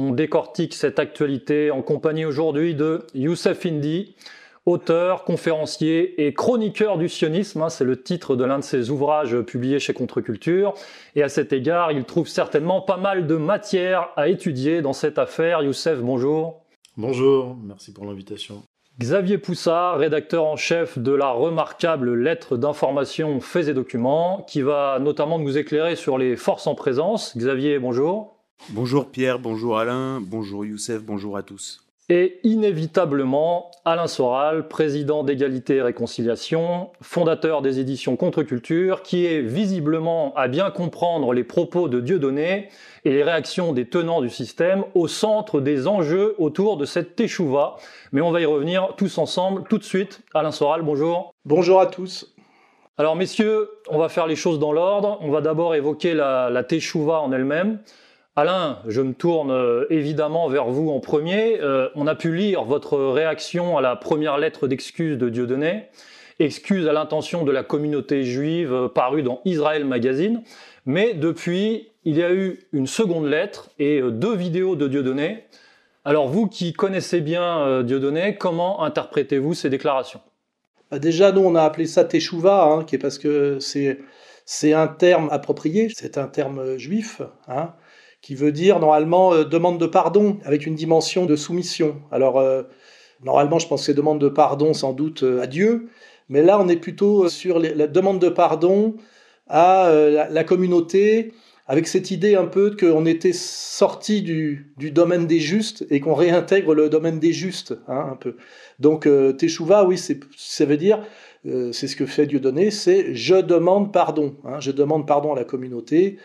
On décortique cette actualité en compagnie aujourd'hui de Youssef Indy, auteur, conférencier et chroniqueur du sionisme. hein, C'est le titre de l'un de ses ouvrages publiés chez Contre-Culture. Et à cet égard, il trouve certainement pas mal de matière à étudier dans cette affaire. Youssef, bonjour. Bonjour, merci pour l'invitation. Xavier Poussard, rédacteur en chef de la remarquable lettre d'information Faits et Documents, qui va notamment nous éclairer sur les forces en présence. Xavier, bonjour. Bonjour Pierre, bonjour Alain, bonjour Youssef, bonjour à tous. Et inévitablement, Alain Soral, président d'égalité et réconciliation, fondateur des éditions Contre-Culture, qui est visiblement à bien comprendre les propos de Dieudonné et les réactions des tenants du système au centre des enjeux autour de cette teshuva. Mais on va y revenir tous ensemble tout de suite. Alain Soral, bonjour. Bonjour à tous. Alors messieurs, on va faire les choses dans l'ordre. On va d'abord évoquer la, la teshuva en elle-même. Alain, je me tourne euh, évidemment vers vous en premier. Euh, on a pu lire votre réaction à la première lettre d'excuse de Dieudonné, excuse à l'intention de la communauté juive euh, parue dans Israël Magazine. Mais depuis, il y a eu une seconde lettre et deux vidéos de Dieudonné. Alors vous qui connaissez bien Dieudonné, comment interprétez-vous ces déclarations? Bah, Déjà, nous, on a appelé ça teshuva, hein, qui est parce que c'est un terme approprié, c'est un terme juif, hein, qui veut dire normalement euh, demande de pardon avec une dimension de soumission. Alors euh, normalement, je pense que c'est demande de pardon sans doute euh, à Dieu, mais là, on est plutôt sur la demande de pardon à la, communauté, avec cette idée un peu qu'on était sorti du, domaine des justes et qu'on réintègre le domaine des justes, hein, un peu. Donc euh, Teshuvah, oui, ça veut dire, c'est ce que fait Dieudonné, c'est je demande pardon, hein, je demande pardon à la communauté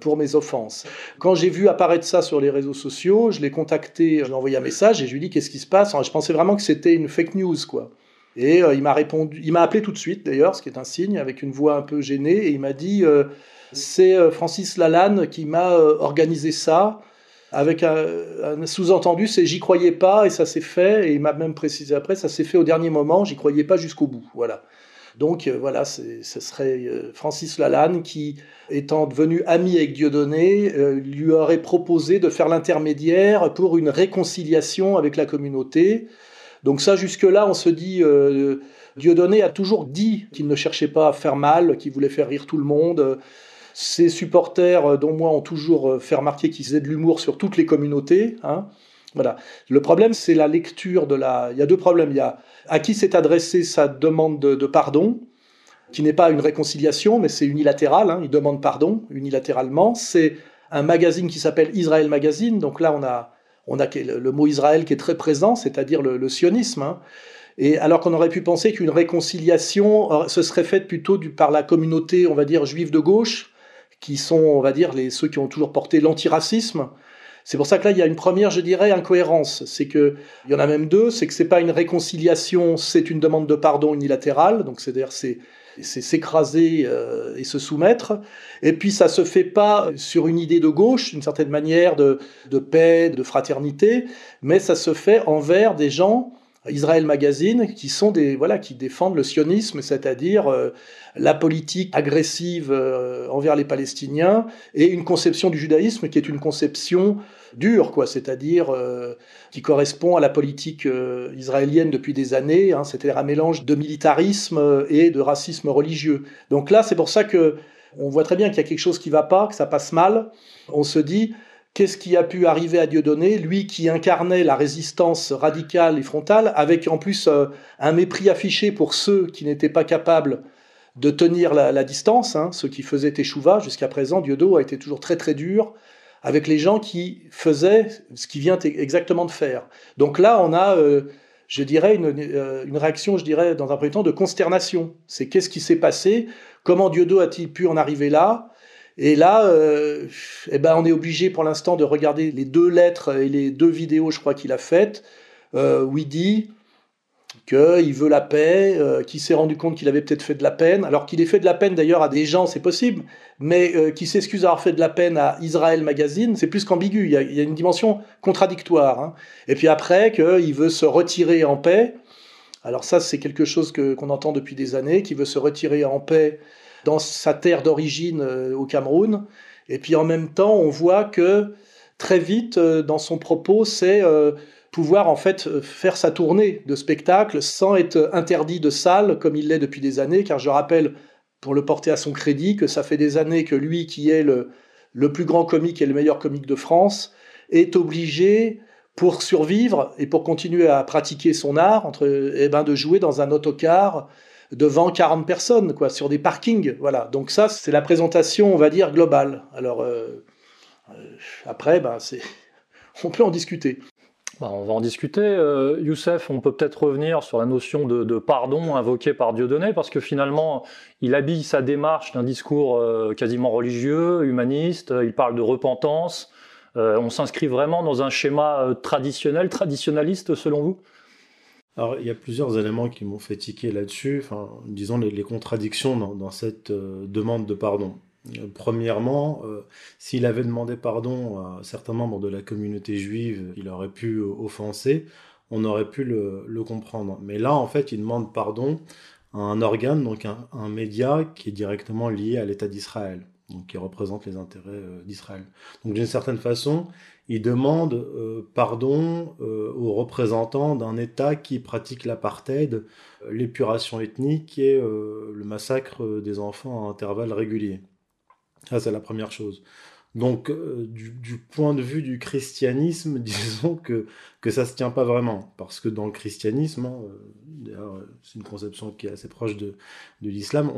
pour mes offenses. Quand j'ai vu apparaître ça sur les réseaux sociaux, je l'ai contacté, je lui ai envoyé un message et je lui ai dit qu'est-ce qui se passe? Je pensais vraiment que c'était une fake news, quoi. Et euh, il m'a répondu, il m'a appelé tout de suite d'ailleurs, ce qui est un signe, avec une voix un peu gênée, et il m'a dit euh, c'est euh, Francis Lalanne qui m'a euh, organisé ça, avec un, un sous-entendu, c'est j'y croyais pas et ça s'est fait, et il m'a même précisé après, ça s'est fait au dernier moment, j'y croyais pas jusqu'au bout, voilà. Donc euh, voilà, ce serait euh, Francis Lalanne qui, étant devenu ami avec Dieudonné, euh, lui aurait proposé de faire l'intermédiaire pour une réconciliation avec la communauté. Donc ça, jusque-là, on se dit, Dieudonné a toujours dit qu'il ne cherchait pas à faire mal, qu'il voulait faire rire tout le monde. Ses supporters, dont moi, ont toujours fait remarquer qu'ils faisaient de l'humour sur toutes les communautés. hein. Voilà. Le problème, c'est la lecture de la... Il y a deux problèmes. Il y a à qui s'est adressée sa demande de, pardon, qui n'est pas une réconciliation, mais c'est unilatéral. hein. Il demande pardon unilatéralement. C'est un magazine qui s'appelle Israël Magazine. Donc là, on a, le mot Israël qui est très présent, c'est-à-dire le, sionisme. hein. Et alors qu'on aurait pu penser qu'une réconciliation euh, se serait faite plutôt par la communauté, on va dire, juive de gauche, qui sont, on va dire, ceux qui ont toujours porté l'antiracisme. C'est pour ça que là, il y a une première, je dirais, incohérence. C'est que, il y en a même deux, c'est que c'est pas une réconciliation, c'est une demande de pardon unilatérale. Donc, c'est-à-dire, c'est, c'est s'écraser euh, et se soumettre. Et puis, ça se fait pas sur une idée de gauche, d'une certaine manière, de, de paix, de fraternité, mais ça se fait envers des gens Israël Magazine, qui sont des voilà, qui défendent le sionisme, c'est-à-dire euh, la politique agressive euh, envers les Palestiniens et une conception du judaïsme qui est une conception dure, quoi, c'est-à-dire euh, qui correspond à la politique israélienne depuis des années, hein, c'est-à-dire un mélange de militarisme et de racisme religieux. Donc là, c'est pour ça que on voit très bien qu'il y a quelque chose qui va pas, que ça passe mal. On se dit qu'est-ce qui a pu arriver à Dieudonné, lui qui incarnait la résistance radicale et frontale, avec en plus euh, un mépris affiché pour ceux qui n'étaient pas capables de tenir la, distance, hein, ceux qui faisaient échouva jusqu'à présent, Dieudo a été toujours très très dur avec les gens qui faisaient ce qu'il vient exactement de faire. Donc là, on a, euh, je dirais, une, euh, une, réaction, je dirais, dans un premier temps, de consternation. C'est qu'est-ce qui s'est passé? Comment Dieudo a-t-il pu en arriver là? Et là, euh, eh ben, on est obligé pour l'instant de regarder les deux lettres et les deux vidéos, je crois, qu'il a faites, euh, où il dit qu'il veut la paix, euh, qu'il s'est rendu compte qu'il avait peut-être fait de la peine, alors qu'il ait fait de la peine d'ailleurs à des gens, c'est possible, mais euh, qu'il s'excuse d'avoir fait de la peine à Israël Magazine, c'est plus qu'ambigu, il, y a une dimension contradictoire. Hein. Et puis après, qu'il veut se retirer en paix, alors ça c'est quelque chose qu'on entend depuis des années, qu'il veut se retirer en paix dans sa terre d'origine euh, au Cameroun. Et puis en même temps, on voit que très vite, euh, dans son propos, c'est euh, pouvoir en fait faire sa tournée de spectacle sans être interdit de salle comme il l'est depuis des années, car je rappelle, pour le porter à son crédit, que ça fait des années que lui, qui est le, plus grand comique et le meilleur comique de France, est obligé pour survivre et pour continuer à pratiquer son art, eh ben, de jouer dans un autocar devant 40 personnes, quoi, sur des parkings. Voilà. Donc ça, c'est la présentation, on va dire, globale. Alors euh, euh, après, ben, c'est, on peut en discuter. Bah, on va en discuter. Euh, Youssef, on peut peut-être revenir sur la notion de, pardon invoquée par Dieudonné, parce que finalement, il habille sa démarche d'un discours quasiment religieux, humaniste, il parle de repentance. on s'inscrit vraiment dans un schéma traditionnel, traditionnaliste selon vous? Alors, il y a plusieurs éléments qui m'ont fait tiquer là-dessus, enfin, disons les, contradictions dans, cette euh, demande de pardon. Euh, premièrement, euh, s'il avait demandé pardon à certains membres de la communauté juive, il aurait pu offenser, on aurait pu le, comprendre. Mais là, en fait, il demande pardon à un organe, donc un, un média qui est directement lié à l'État d'Israël, donc qui représente les intérêts d'Israël. Donc, d'une certaine façon, il demande euh, pardon euh, aux représentants d'un État qui pratique l'apartheid, euh, l'épuration ethnique et le massacre des enfants à intervalles réguliers. Ça, c'est la première chose. Donc, du, point de vue du christianisme, disons que, que ça se tient pas vraiment. Parce que dans le christianisme, hein, c'est une conception qui est assez proche de, de l'islam,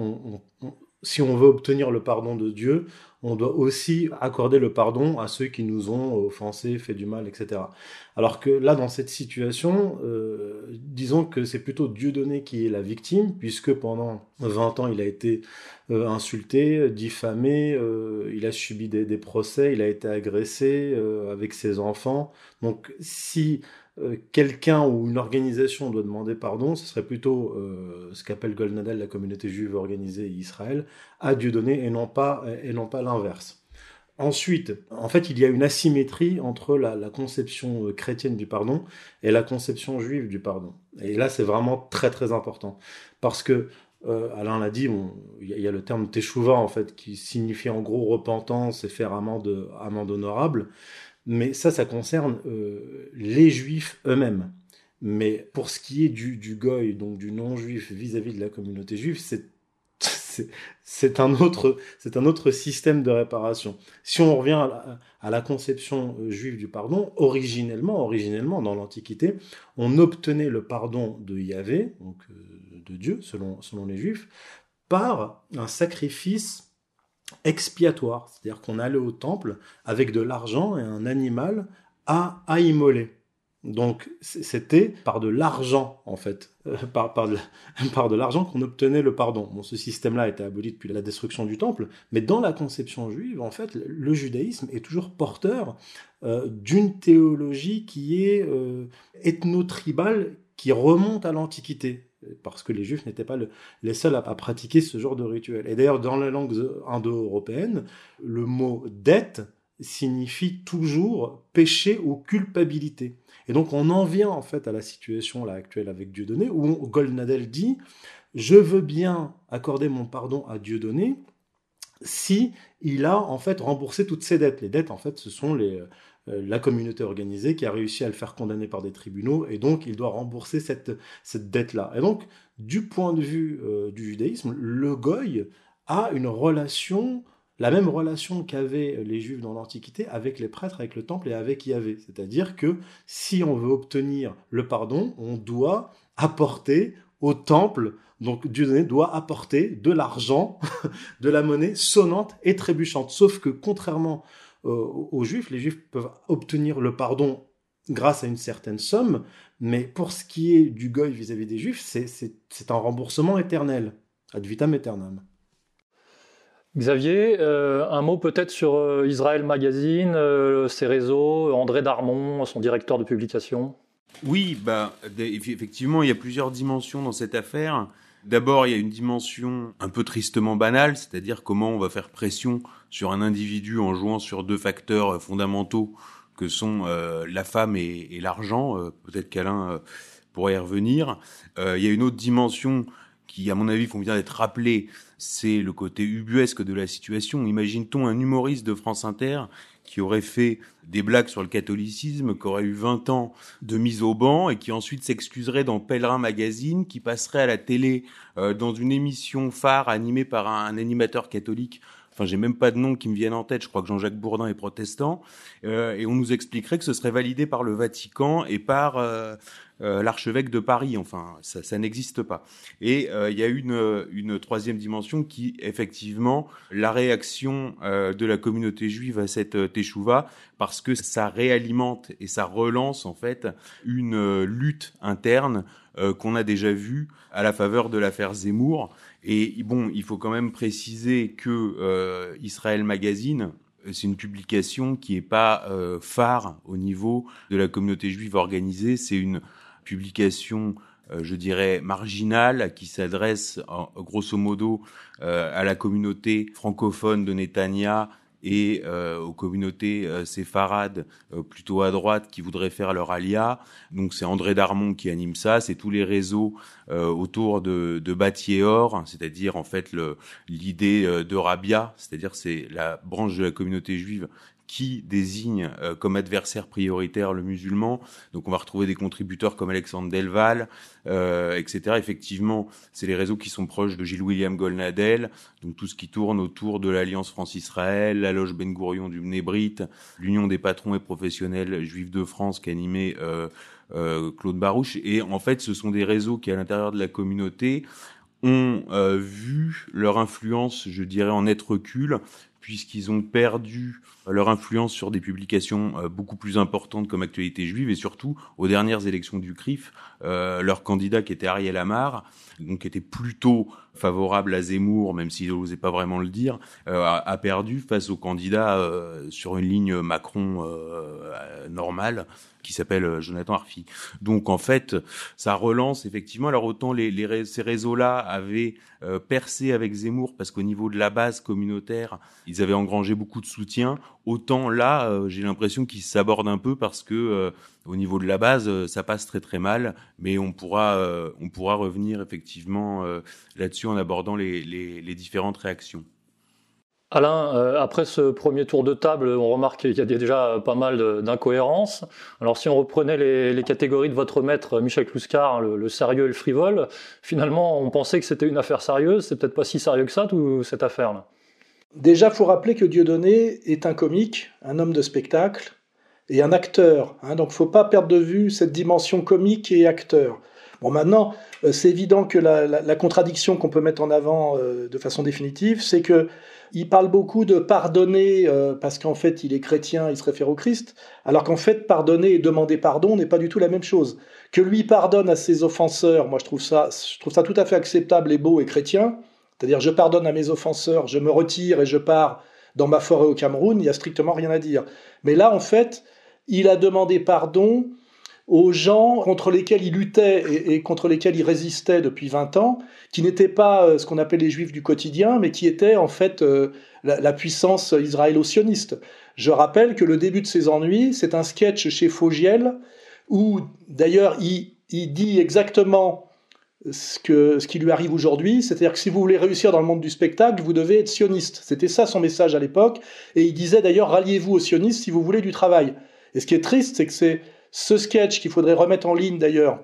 si on veut obtenir le pardon de Dieu, on doit aussi accorder le pardon à ceux qui nous ont offensés, fait du mal, etc. Alors que là, dans cette situation, euh, disons que c'est plutôt Dieu donné qui est la victime, puisque pendant 20 ans, il a été euh, insulté, diffamé, euh, il a subi des, des, procès, il a été agressé avec ses enfants. Donc si euh, quelqu'un ou une organisation doit demander pardon, ce serait plutôt euh, ce qu'appelle Goldnadel la communauté juive organisée Israël, à Dieu donné et non pas, et non pas l'inverse. Ensuite, en fait, il y a une asymétrie entre la, conception euh, chrétienne du pardon et la conception juive du pardon. Et là, c'est vraiment très très important. Parce que, Alain l'a dit, il y, a le terme teshuva, en fait, qui signifie en gros repentance et faire amende, amende honorable. Mais ça, ça concerne euh, les juifs eux-mêmes. Mais pour ce qui est du, goy, donc du non-juif vis-à-vis de la communauté juive, c'est un autre c'est un autre système de réparation. Si on revient à la, conception euh, juive du pardon, originellement originellement dans l'Antiquité, on obtenait le pardon de Yahvé, donc euh, de Dieu selon selon les juifs, par un sacrifice expiatoire, c'est-à-dire qu'on allait au temple avec de l'argent et un animal à, à immoler. Donc c'était par de l'argent en fait, euh, par, de l'argent qu'on obtenait le pardon. Bon, ce système-là a été aboli depuis la destruction du temple, mais dans la conception juive, en fait, le judaïsme est toujours porteur euh, d'une théologie qui est euh, ethno-tribale, qui remonte à l'Antiquité parce que les juifs n'étaient pas les seuls à, pratiquer ce genre de rituel. Et d'ailleurs, dans les langues indo-européennes, le mot dette signifie toujours péché ou culpabilité. Et donc on en vient en fait à la situation là, actuelle avec Dieudonné, où Goldnadel dit je veux bien accorder mon pardon à Dieudonné si il a en fait remboursé toutes ses dettes. Les dettes en fait ce sont les, la communauté organisée qui a réussi à le faire condamner par des tribunaux et donc il doit rembourser cette, dette-là. Et donc, du point de vue euh, du judaïsme, le goy a une relation la même relation qu'avaient les Juifs dans l'Antiquité avec les prêtres, avec le temple et avec Yahvé. C'est-à-dire que si on veut obtenir le pardon, on doit apporter au temple, donc Dieu doit apporter de l'argent, de la monnaie sonnante et trébuchante. Sauf que contrairement euh, aux Juifs, les Juifs peuvent obtenir le pardon grâce à une certaine somme, mais pour ce qui est du goy vis-à-vis des Juifs, c'est un remboursement éternel, ad vitam aeternam. Xavier, euh, un mot peut-être sur euh, Israël Magazine, ses réseaux, André Darmon, son directeur de publication? Oui, bah, effectivement, il y a plusieurs dimensions dans cette affaire. D'abord, il y a une dimension un peu tristement banale, c'est-à-dire comment on va faire pression sur un individu en jouant sur deux facteurs fondamentaux que sont euh, la femme et, l'argent. Euh, peut-être qu'Alain euh, pourrait y revenir. il y a une autre dimension qui, à mon avis, font bien d'être rappelée, c'est le côté ubuesque de la situation. Imagine-t-on un humoriste de France Inter qui aurait fait des blagues sur le catholicisme, qui aurait eu 20 ans de mise au banc et qui ensuite s'excuserait dans Pèlerin Magazine, qui passerait à la télé euh, dans une émission phare animée par un, animateur catholique. Enfin, j'ai même pas de nom qui me vienne en tête. Je crois que Jean-Jacques Bourdin est protestant. Euh, et on nous expliquerait que ce serait validé par le Vatican et par euh, euh, l'archevêque de Paris. Enfin, ça, ça n'existe pas. Et euh, il y a une, une troisième dimension qui, effectivement, la réaction euh, de la communauté juive à cette teshuva, parce que ça réalimente et ça relance en fait une lutte interne qu'on a déjà vue à la faveur de l'affaire Zemmour. Et bon, il faut quand même préciser que Israël Magazine, c'est une publication qui est pas phare au niveau de la communauté juive organisée. C'est une publication euh, je dirais, marginale qui s'adresse grosso modo euh, à la communauté francophone de Netanya et euh, aux communautés séfarades plutôt à droite qui voudraient faire leur alia. Donc c'est André Darmon qui anime ça, c'est tous les réseaux autour de, de Batiéor, c'est-à-dire en fait l'idée de Rabia, c'est-à-dire c'est la branche de la communauté juive qui désigne euh, comme adversaire prioritaire le musulman. Donc on va retrouver des contributeurs comme Alexandre Delval, euh, etc. Effectivement, c'est les réseaux qui sont proches de Gilles William Golnadel, donc tout ce qui tourne autour de l'Alliance France-Israël, la loge Ben Gourion du Mnébrit, l'Union des patrons et professionnels juifs de France qui animait euh, euh, Claude Barouche. Et en fait, ce sont des réseaux qui, à l'intérieur de la communauté, ont euh, vu leur influence, je dirais, en être recul, puisqu'ils ont perdu leur influence sur des publications euh, beaucoup plus importantes comme Actualité juive et surtout aux dernières élections du CRIF, euh, leur candidat qui était Ariel Amar, donc était plutôt favorable à Zemmour, même s'il n'osait pas vraiment le dire, euh, a, perdu face au candidat sur une ligne Macron normale qui s'appelle Jonathan Arfi. Donc en fait, ça relance effectivement. Alors autant ces réseaux-là avaient percé avec Zemmour parce qu'au niveau de la base communautaire, ils avaient engrangé beaucoup de soutien. Autant là, euh, j'ai l'impression qu'il s'aborde un peu parce que euh, au niveau de la base, euh, ça passe très très mal, mais on pourra on pourra revenir effectivement là-dessus en abordant les, les, différentes réactions. Alain, après ce premier tour de table, on remarque qu'il y a déjà pas mal d'incohérences. Alors si on reprenait les, catégories de votre maître Michel Clouscar, le, sérieux et le frivole, finalement on pensait que c'était une affaire sérieuse, c'est peut-être pas si sérieux que ça, toute cette affaire-là? Déjà, faut rappeler que Dieudonné est un comique, un homme de spectacle et un acteur. Hein, donc, faut pas perdre de vue cette dimension comique et acteur. Bon, maintenant, euh, c'est évident que la, contradiction qu'on peut mettre en avant euh, de façon définitive, c'est que il parle beaucoup de pardonner euh, parce qu'en fait, il est chrétien, il se réfère au Christ, alors qu'en fait, pardonner et demander pardon n'est pas du tout la même chose. Que lui pardonne à ses offenseurs, moi, je trouve ça, je trouve ça tout à fait acceptable et beau et chrétien. C'est-à-dire, je pardonne à mes offenseurs, je me retire et je pars dans ma forêt au Cameroun, il n'y a strictement rien à dire. Mais là, en fait, il a demandé pardon aux gens contre lesquels il luttait et, contre lesquels il résistait depuis 20 ans, qui n'étaient pas euh, ce qu'on appelle les juifs du quotidien, mais qui étaient en fait euh, la, puissance israélo-sioniste. Je rappelle que le début de ses ennuis, c'est un sketch chez Fogiel, où d'ailleurs il, dit exactement ce, ce qui lui arrive aujourd'hui, c'est-à-dire que si vous voulez réussir dans le monde du spectacle, vous devez être sioniste. C'était ça son message à l'époque, et il disait d'ailleurs ralliez-vous aux sionistes si vous voulez du travail. Et ce qui est triste, c'est que c'est ce sketch qu'il faudrait remettre en ligne d'ailleurs,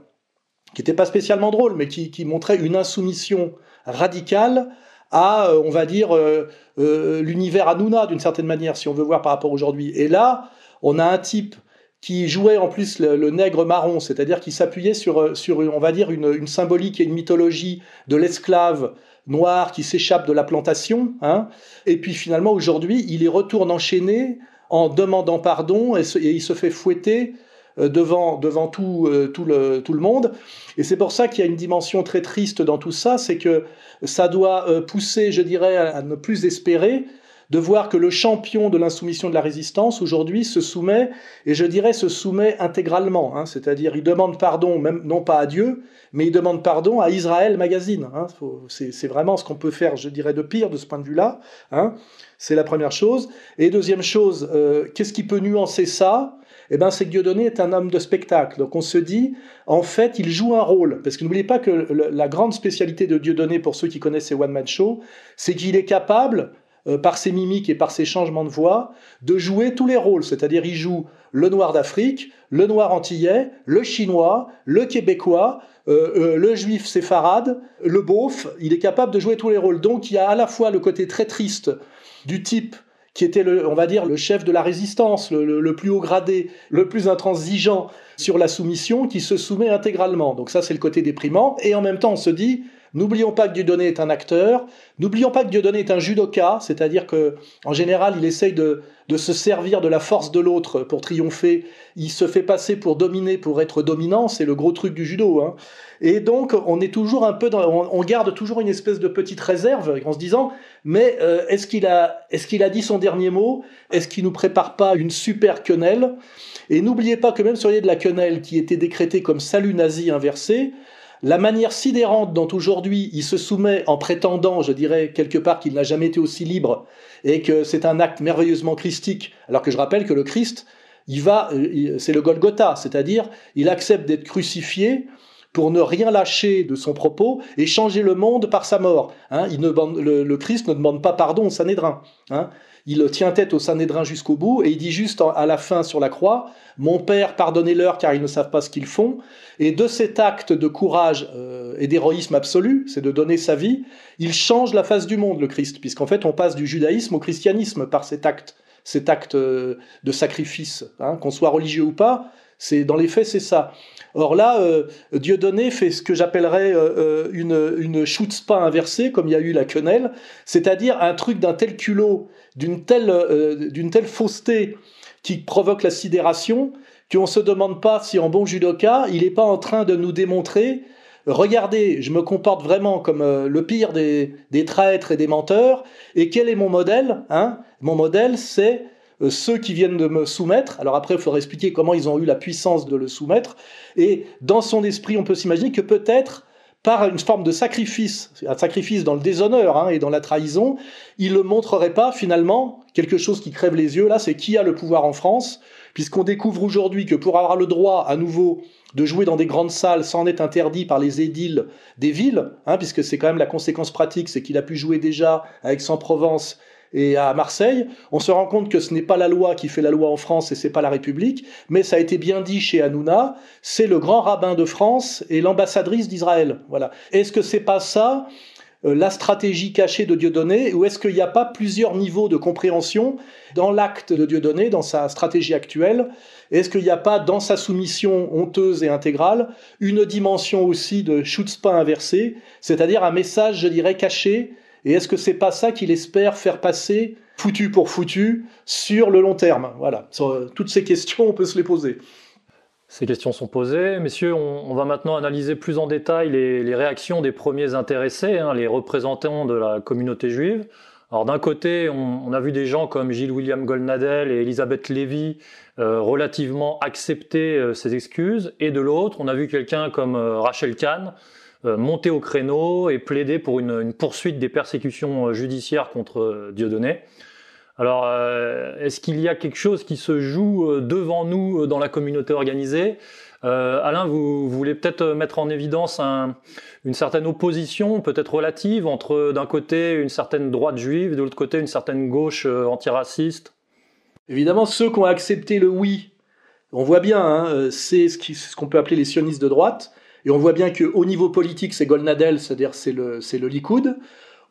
qui n'était pas spécialement drôle, mais qui, montrait une insoumission radicale à, euh, on va dire, euh, euh, l'univers Hanouna, d'une certaine manière, si on veut voir par rapport aujourd'hui. Et là, on a un type qui jouait en plus le, nègre marron, c'est-à-dire qui s'appuyait sur, sur, on va dire, une, une symbolique et une mythologie de l'esclave noir qui s'échappe de la plantation. Hein. Et puis finalement, aujourd'hui, il y retourne enchaîné en demandant pardon et, il se fait fouetter euh, devant, devant tout, euh, tout, le, tout le monde. Et c'est pour ça qu'il y a une dimension très triste dans tout ça, c'est que ça doit euh, pousser, je dirais, à ne plus espérer de voir que le champion de l'insoumission de la résistance aujourd'hui se soumet, et je dirais se soumet intégralement, hein, c'est-à-dire il demande pardon, même non pas à Dieu, mais il demande pardon à Israël Magazine. Hein, c'est vraiment ce qu'on peut faire, je dirais, de pire de ce point de vue-là. Hein, c'est la première chose. Et deuxième chose, euh, qu'est-ce qui peut nuancer ça? Eh ben, c'est que Dieudonné est un homme de spectacle. Donc on se dit, en fait, il joue un rôle. Parce que n'oubliez pas que la grande spécialité de Dieudonné, pour ceux qui connaissent ses one-man shows, c'est qu'il est capable, euh, par ses mimiques et par ses changements de voix, de jouer tous les rôles. C'est-à-dire, il joue le noir d'Afrique, le noir antillais, le chinois, le québécois, euh, euh, le juif séfarade, le beauf. Il est capable de jouer tous les rôles. Donc il y a à la fois le côté très triste du type qui était, le, on va dire, le chef de la résistance, le, le- le plus haut gradé, le plus intransigeant sur la soumission, qui se soumet intégralement. Donc ça, c'est le côté déprimant. Et en même temps, on se dit, n'oublions pas que Dieudonné est un acteur, n'oublions pas que Dieudonné est un judoka, c'est-à-dire que en général, il essaye de, de se servir de la force de l'autre pour triompher. Il se fait passer pour dominer, pour être dominant. C'est le gros truc du judo. Hein. Et donc, on est toujours un peu on garde toujours une espèce de petite réserve en se disant, mais euh, est-ce qu'il a, est-ce qu'il a dit son dernier mot? Est-ce qu'il nous prépare pas une super quenelle? Et n'oubliez pas que même sur l'idée de la quenelle qui était décrétée comme salut nazi inversé, la manière sidérante dont aujourd'hui il se soumet en prétendant, je dirais quelque part qu'il n'a jamais été aussi libre et que c'est un acte merveilleusement christique, alors que je rappelle que le Christ, il va, euh, c'est le Golgotha, c'est-à-dire il accepte d'être crucifié pour ne rien lâcher de son propos et changer le monde par sa mort. Hein, le Christ ne demande pas pardon au Sanhédrin. Hein. Il tient tête au Sanhédrin jusqu'au bout et il dit juste à la fin sur la croix Mon Père, pardonnez-leur car ils ne savent pas ce qu'ils font. Et de cet acte de courage euh, et d'héroïsme absolu, c'est de donner sa vie, il change la face du monde, le Christ, puisqu'en fait on passe du judaïsme au christianisme par cet acte, cet acte euh, de sacrifice, hein, qu'on soit religieux ou pas. C'est dans les faits, c'est ça. Or là, euh, Dieudonné fait ce que j'appellerais euh, euh, une, une inversée, comme il y a eu la quenelle, c'est-à-dire un truc d'un tel culot, d'une telle, euh, telle fausseté qui provoque la sidération, qu'on se demande pas si en bon judoka, il n'est pas en train de nous démontrer regardez, je me comporte vraiment comme euh, le pire des, des traîtres et des menteurs, et quel est mon modèle hein? Mon modèle, c'est euh, ceux qui viennent de me soumettre. Alors après, il faudrait expliquer comment ils ont eu la puissance de le soumettre. Et dans son esprit, on peut s'imaginer que peut-être par une forme de sacrifice, un sacrifice dans le déshonneur hein, et dans la trahison, il ne montrerait pas finalement quelque chose qui crève les yeux. Là, c'est qui a le pouvoir en France, puisqu'on découvre aujourd'hui que pour avoir le droit à nouveau de jouer dans des grandes salles sans être interdit par les édiles des villes, hein, puisque c'est quand même la conséquence pratique, c'est qu'il a pu jouer déjà à Aix-en-Provence et à Marseille, on se rend compte que ce n'est pas la loi qui fait la loi en France et c'est pas la République, mais ça a été bien dit chez Hanouna, c'est le grand rabbin de France et l'ambassadrice d'Israël. Voilà. Est-ce que c'est pas ça euh, la stratégie cachée de Dieudonné ou est-ce qu'il n'y a pas plusieurs niveaux de compréhension dans l'acte de Dieudonné, dans sa stratégie actuelle? Est-ce qu'il n'y a pas dans sa soumission honteuse et intégrale une dimension aussi de chutzpah inversé, c'est-à-dire un message, je dirais, caché et est-ce que c'est pas ça qu'il espère faire passer foutu pour foutu sur le long terme? Voilà. Euh, toutes ces questions, on peut se les poser. Ces questions sont posées. Messieurs, on, va maintenant analyser plus en détail les, réactions des premiers intéressés, hein, les représentants de la communauté juive. Alors d'un côté, on, a vu des gens comme Gilles William Goldnadel et Elisabeth Lévy euh, relativement accepter euh, ces excuses, et de l'autre, on a vu quelqu'un comme Rachel Kahn monter au créneau et plaider pour une, poursuite des persécutions euh, judiciaires contre Dieudonné. Alors, euh, est-ce qu'il y a quelque chose qui se joue euh, devant nous dans la communauté organisée? Euh, Alain, vous, voulez peut-être mettre en évidence un, une certaine opposition, peut-être relative, entre d'un côté une certaine droite juive, de l'autre côté une certaine gauche euh, antiraciste? Évidemment, ceux qui ont accepté le oui, on voit bien, hein, c'est ce qu'on peut appeler les sionistes de droite, et on voit bien qu'au niveau politique, c'est Golnadel, c'est-à-dire c'est le, c'est le Likoud.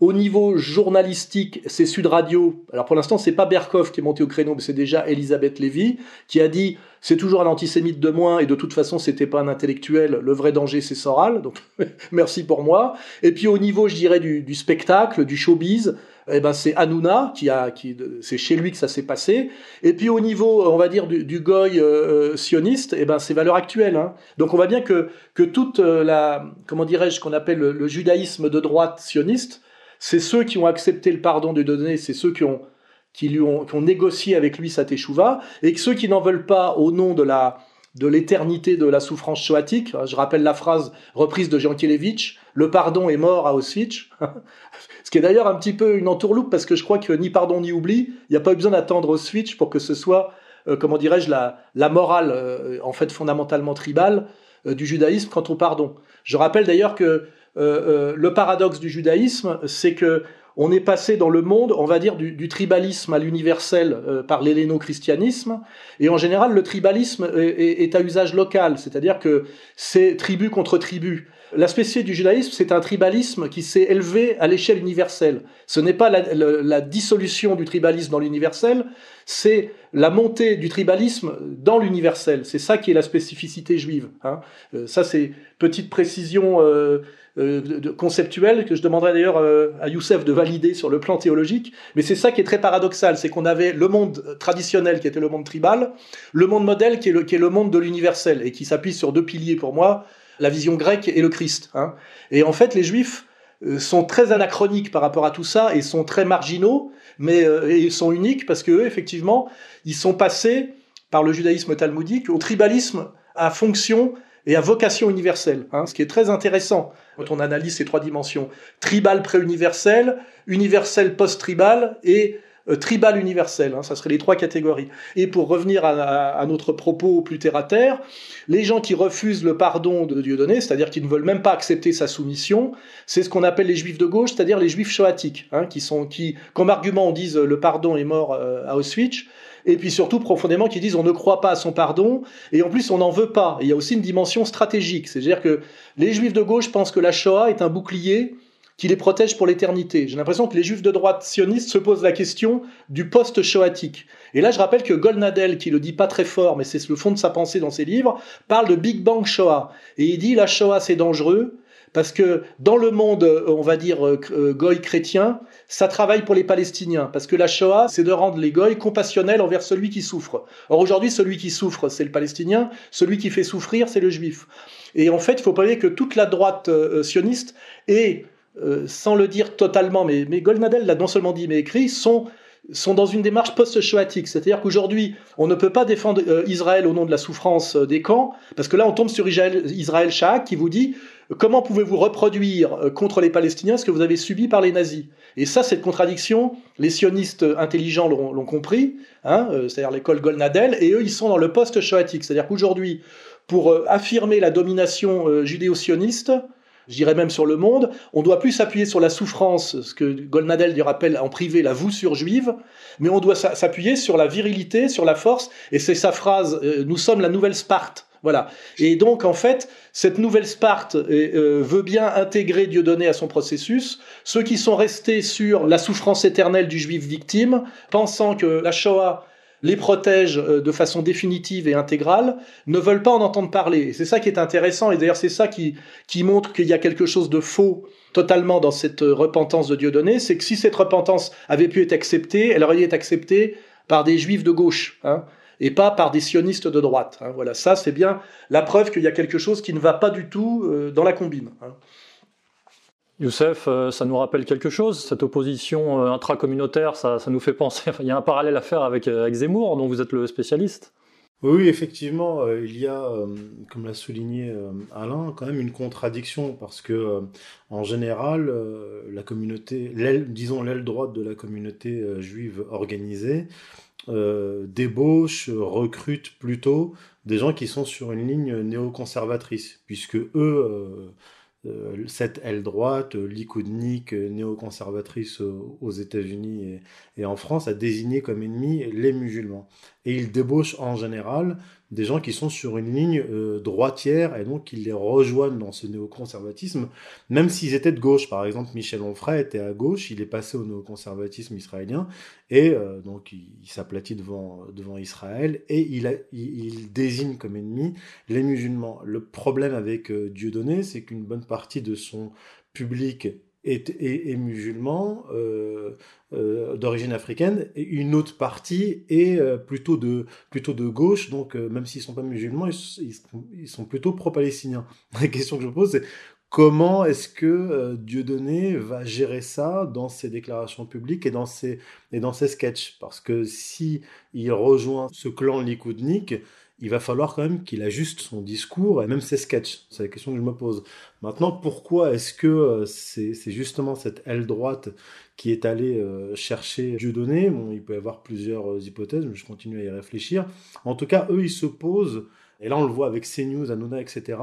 Au niveau journalistique, c'est Sud Radio. Alors pour l'instant, c'est pas Berkov qui est monté au créneau, mais c'est déjà Elisabeth Lévy qui a dit c'est toujours un antisémite de moins et de toute façon c'était pas un intellectuel. Le vrai danger c'est Soral. Donc merci pour moi. Et puis au niveau, je dirais du spectacle, du showbiz, eh ben c'est Hanouna qui a, qui, c'est chez lui que ça s'est passé. Et puis au niveau, on va dire du, goy euh, sioniste, eh ben c'est valeur actuelle. Hein. Donc on voit bien que que toute euh, la, comment dirais-je, qu'on appelle le, le, judaïsme de droite sioniste, c'est ceux qui ont accepté le pardon de donner, c'est ceux qui ont qui lui ont, qui ont négocié avec lui sa teshuva, et que ceux qui n'en veulent pas au nom de la de l'éternité de la souffrance choatique. Je rappelle la phrase reprise de Jankélévitch, le pardon est mort à Auschwitz. Ce qui est d'ailleurs un petit peu une entourloupe parce que je crois que ni pardon ni oubli, il n'y a pas eu besoin d'attendre Auschwitz pour que ce soit, euh, comment dirais-je, la, la morale, euh, en fait fondamentalement tribale euh, du judaïsme quant au pardon. Je rappelle d'ailleurs que le paradoxe du judaïsme, c'est que on est passé dans le monde, on va dire, du, tribalisme à l'universel euh, par l'helléno-christianisme. Et en général, le tribalisme est, à usage local, c'est-à-dire que c'est tribu contre tribu. La spécificité du judaïsme, c'est un tribalisme qui s'est élevé à l'échelle universelle. Ce n'est pas la, dissolution du tribalisme dans l'universel, c'est la montée du tribalisme dans l'universel. C'est ça qui est la spécificité juive. Hein. Euh, ça, c'est petite précision euh, euh, conceptuelle que je demanderai d'ailleurs euh, à Youssef de valider sur le plan théologique. Mais c'est ça qui est très paradoxal, c'est qu'on avait le monde traditionnel qui était le monde tribal, le monde modèle qui est le, qui est le monde de l'universel et qui s'appuie sur deux piliers pour moi la vision grecque et le Christ. Hein. Et en fait, les Juifs euh, sont très anachroniques par rapport à tout ça et sont très marginaux, mais ils sont uniques parce que effectivement, ils sont passés par le judaïsme talmudique au tribalisme à fonction et à vocation universelle, hein, ce qui est très intéressant quand on analyse ces trois dimensions tribal pré-universel, universel post-tribal et euh, tribal universel, hein, ça serait les trois catégories. Et pour revenir à, notre propos plus terre à terre, les gens qui refusent le pardon de Dieudonné, c'est-à-dire qui ne veulent même pas accepter sa soumission, c'est ce qu'on appelle les juifs de gauche, c'est-à-dire les juifs choatiques, hein, qui sont, qui, comme argument, on dise le pardon est mort euh, à Auschwitz, et puis surtout profondément qui disent on ne croit pas à son pardon, et en plus on n'en veut pas. Il y a aussi une dimension stratégique, c'est-à-dire que les juifs de gauche pensent que la Shoah est un bouclier qui les protège pour l'éternité. J'ai l'impression que les juifs de droite sionistes se posent la question du post-shoatique. Et là, je rappelle que Golnadel, qui le dit pas très fort, mais c'est le fond de sa pensée dans ses livres, parle de Big Bang Shoah. Et il dit la Shoah c'est dangereux, parce que dans le monde, on va dire, euh, goy chrétien, ça travaille pour les Palestiniens. Parce que la Shoah, c'est de rendre les goy compassionnels envers celui qui souffre. Or aujourd'hui, celui qui souffre, c'est le Palestinien. Celui qui fait souffrir, c'est le Juif. Et en fait, il faut pas oublier que toute la droite euh, sioniste est euh, sans le dire totalement, mais, mais Goldnadel l'a non seulement dit mais écrit, sont, sont dans une démarche post-shoatique. C'est-à-dire qu'aujourd'hui, on ne peut pas défendre euh, Israël au nom de la souffrance euh, des camps, parce que là, on tombe sur Israël, Israël Shah qui vous dit comment pouvez-vous reproduire euh, contre les Palestiniens ce que vous avez subi par les nazis? Et ça, cette contradiction, les sionistes intelligents l'ont compris, hein, euh, c'est-à-dire l'école Goldnadel, et eux, ils sont dans le post-shoatique. C'est-à-dire qu'aujourd'hui, pour euh, affirmer la domination judéo-sioniste, je dirais même sur le monde, on doit plus s'appuyer sur la souffrance, ce que Golnadel lui rappelle en privé, la voussure juive, mais on doit s'appuyer sur la virilité, sur la force, et c'est sa phrase, nous sommes la nouvelle Sparte. Voilà. Et donc, en fait, cette nouvelle Sparte euh, veut bien intégrer Dieudonné à son processus. Ceux qui sont restés sur la souffrance éternelle du juif victime, pensant que la Shoah les protège de façon définitive et intégrale, ne veulent pas en entendre parler. C'est ça qui est intéressant, et d'ailleurs c'est ça qui, montre qu'il y a quelque chose de faux totalement dans cette repentance de Dieudonné, c'est que si cette repentance avait pu être acceptée, elle aurait été acceptée par des juifs de gauche, hein, et pas par des sionistes de droite. Hein. Voilà, ça c'est bien la preuve qu'il y a quelque chose qui ne va pas du tout euh, dans la combine. Hein. Youssef, euh, ça nous rappelle quelque chose, cette opposition euh, intracommunautaire, ça, ça nous fait penser, il y a un parallèle à faire avec, avec Zemmour, dont vous êtes le spécialiste. Oui, effectivement, euh, il y a, euh, comme l'a souligné euh, Alain, quand même une contradiction parce que, en général, la communauté, l'aile, disons l'aile droite de la communauté juive organisée, débauche, recrute plutôt des gens qui sont sur une ligne néoconservatrice, puisque eux euh, cette aile droite, euh, licoudnique, euh, néoconservatrice aux États-Unis et, et, en France, a désigné comme ennemis les musulmans. Et ils débauchent en général des gens qui sont sur une ligne euh, droitière et donc qui les rejoignent dans ce néoconservatisme, même s'ils étaient de gauche. Par exemple, Michel Onfray était à gauche, il est passé au néoconservatisme israélien et euh, donc il, s'aplatit devant, Israël et il, il, désigne comme ennemi les musulmans. Le problème avec euh, Dieudonné, c'est qu'une bonne partie de son public est, musulman euh, euh, d'origine africaine et une autre partie est euh, plutôt de plutôt de gauche. Donc même s'ils sont pas musulmans ils, ils sont plutôt pro-palestiniens. La question que je pose c'est comment est-ce que Dieudonné va gérer ça dans ses déclarations publiques et dans ses et dans ses sketchs? Parce que si il rejoint ce clan likoudnique il va falloir quand même qu'il ajuste son discours et même ses sketchs. C'est la question que je me pose. Maintenant, pourquoi est-ce que euh, c'est justement cette aile droite qui est allée euh, chercher Dieudonné? Bon, il peut y avoir plusieurs euh, hypothèses, mais je continue à y réfléchir. En tout cas, eux, ils se posent, et là on le voit avec CNews, Hanouna, etc.,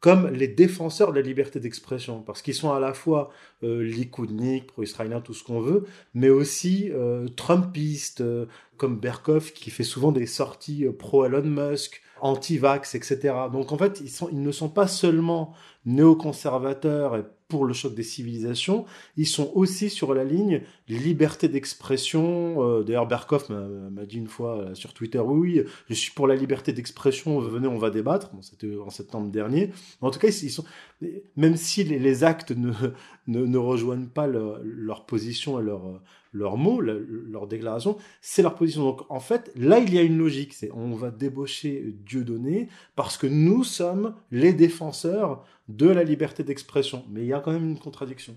comme les défenseurs de la liberté d'expression, parce qu'ils sont à la fois euh, likoudniques, pro-israéliens, tout ce qu'on veut, mais aussi euh, trumpistes, euh, comme Berkov, qui fait souvent des sorties euh, pro-Elon Musk, anti-vax, etc. Donc en fait, ils, ne sont pas seulement néoconservateurs et pour le choc des civilisations, ils sont aussi sur la ligne liberté d'expression. Euh, D'ailleurs, Berkoff m'a dit une fois euh, sur Twitter, oui, je suis pour la liberté d'expression, venez, on va débattre. C'était en septembre dernier. en tout cas, ils, sont, même si les, actes ne, ne, rejoignent pas leur position et leur, leurs mots, leur déclaration, c'est leur position. Donc en fait, là, il y a une logique. C'est on va débaucher Dieu donné parce que nous sommes les défenseurs de la liberté d'expression. Mais il y a quand même une contradiction.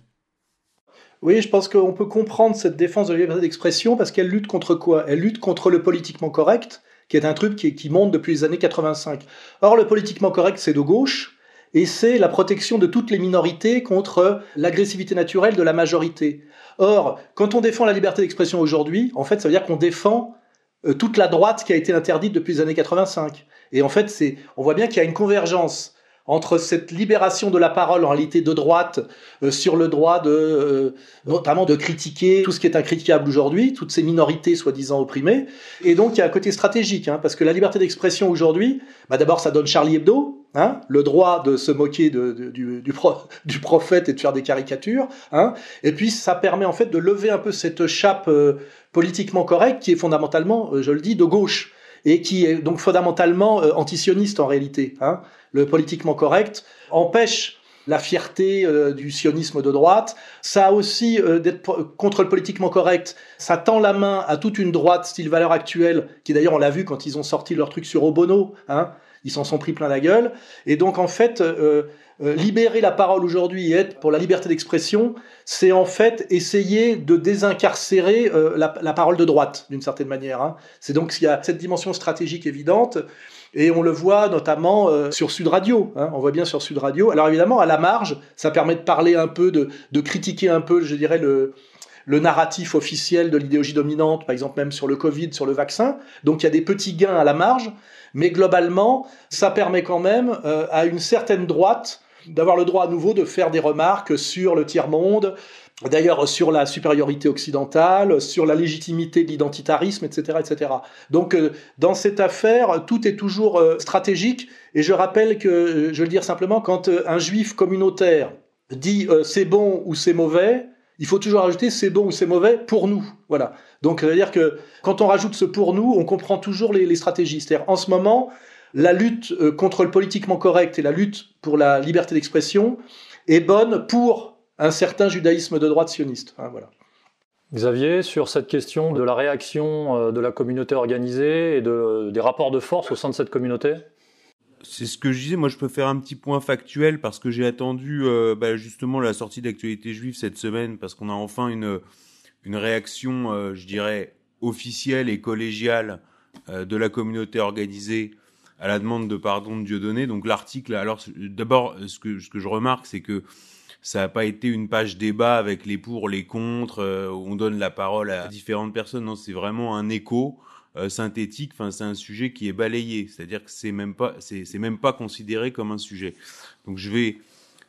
Oui, je pense qu'on peut comprendre cette défense de la liberté d'expression parce qu'elle lutte contre quoi? Elle lutte contre le politiquement correct, qui est un truc qui monte depuis les années 85. Or, le politiquement correct, c'est de gauche, et c'est la protection de toutes les minorités contre l'agressivité naturelle de la majorité. Or, quand on défend la liberté d'expression aujourd'hui, en fait, ça veut dire qu'on défend euh, toute la droite qui a été interdite depuis les années 85. Et en fait, c'est, on voit bien qu'il y a une convergence entre cette libération de la parole en réalité de droite euh, sur le droit de euh, notamment de critiquer tout ce qui est incritiquable aujourd'hui, toutes ces minorités soi-disant opprimées. Et donc il y a un côté stratégique, hein, parce que la liberté d'expression aujourd'hui, bah d'abord ça donne Charlie Hebdo, Hein, le droit de se moquer du, prophète et de faire des caricatures, hein, et puis ça permet en fait de lever un peu cette chape euh, politiquement correcte qui est fondamentalement, je le dis, de gauche et qui est donc fondamentalement antisioniste en réalité. Hein le politiquement correct, empêche la fierté euh, du sionisme de droite. Ça a aussi euh, d'être contre le politiquement correct. Ça tend la main à toute une droite style valeur actuelle, qui d'ailleurs on l'a vu quand ils ont sorti leur truc sur Obono. Hein, ils s'en sont pris plein la gueule. Et donc en fait, euh, libérer la parole aujourd'hui et être pour la liberté d'expression, c'est en fait essayer de désincarcérer la, parole de droite d'une certaine manière. Hein. C'est donc il y a cette dimension stratégique évidente. Et on le voit notamment euh, sur Sud Radio. Hein, on voit bien sur Sud Radio. Alors évidemment, à la marge, ça permet de parler un peu, de critiquer un peu, je dirais, le, le narratif officiel de l'idéologie dominante, par exemple même sur le Covid, sur le vaccin. Donc il y a des petits gains à la marge, mais globalement, ça permet quand même euh, à une certaine droite d'avoir le droit à nouveau de faire des remarques sur le tiers-monde, D'ailleurs, sur la supériorité occidentale, sur la légitimité de l'identitarisme, etc., etc. Donc, euh, dans cette affaire, tout est toujours euh, stratégique. Et je rappelle que, je vais le dire simplement, quand un juif communautaire dit c'est bon ou c'est mauvais, il faut toujours rajouter c'est bon ou c'est mauvais pour nous. Voilà. Donc, c'est-à-dire que quand on rajoute ce pour nous, on comprend toujours les, les stratégies. C'est-à-dire, en ce moment, la lutte contre le politiquement correct et la lutte pour la liberté d'expression est bonne pour un certain judaïsme de droite sioniste. Hein, voilà. Xavier, sur cette question de la réaction euh, de la communauté organisée et de, des rapports de force au sein de cette communauté? C'est ce que je disais. Moi, je peux faire un petit point factuel parce que j'ai attendu euh, bah, justement la sortie d'actualité juive cette semaine parce qu'on a enfin une une réaction, euh, je dirais, officielle et collégiale de la communauté organisée à la demande de pardon de Dieudonné. Donc l'article, alors d'abord, ce que ce que je remarque, c'est que ça n'a pas été une page débat avec les pour, les contre, euh, où on donne la parole à différentes personnes. Non, c'est vraiment un écho euh, synthétique. Enfin, c'est un sujet qui est balayé, c'est-à-dire que c'est même pas, c'est, même pas considéré comme un sujet. Donc, je vais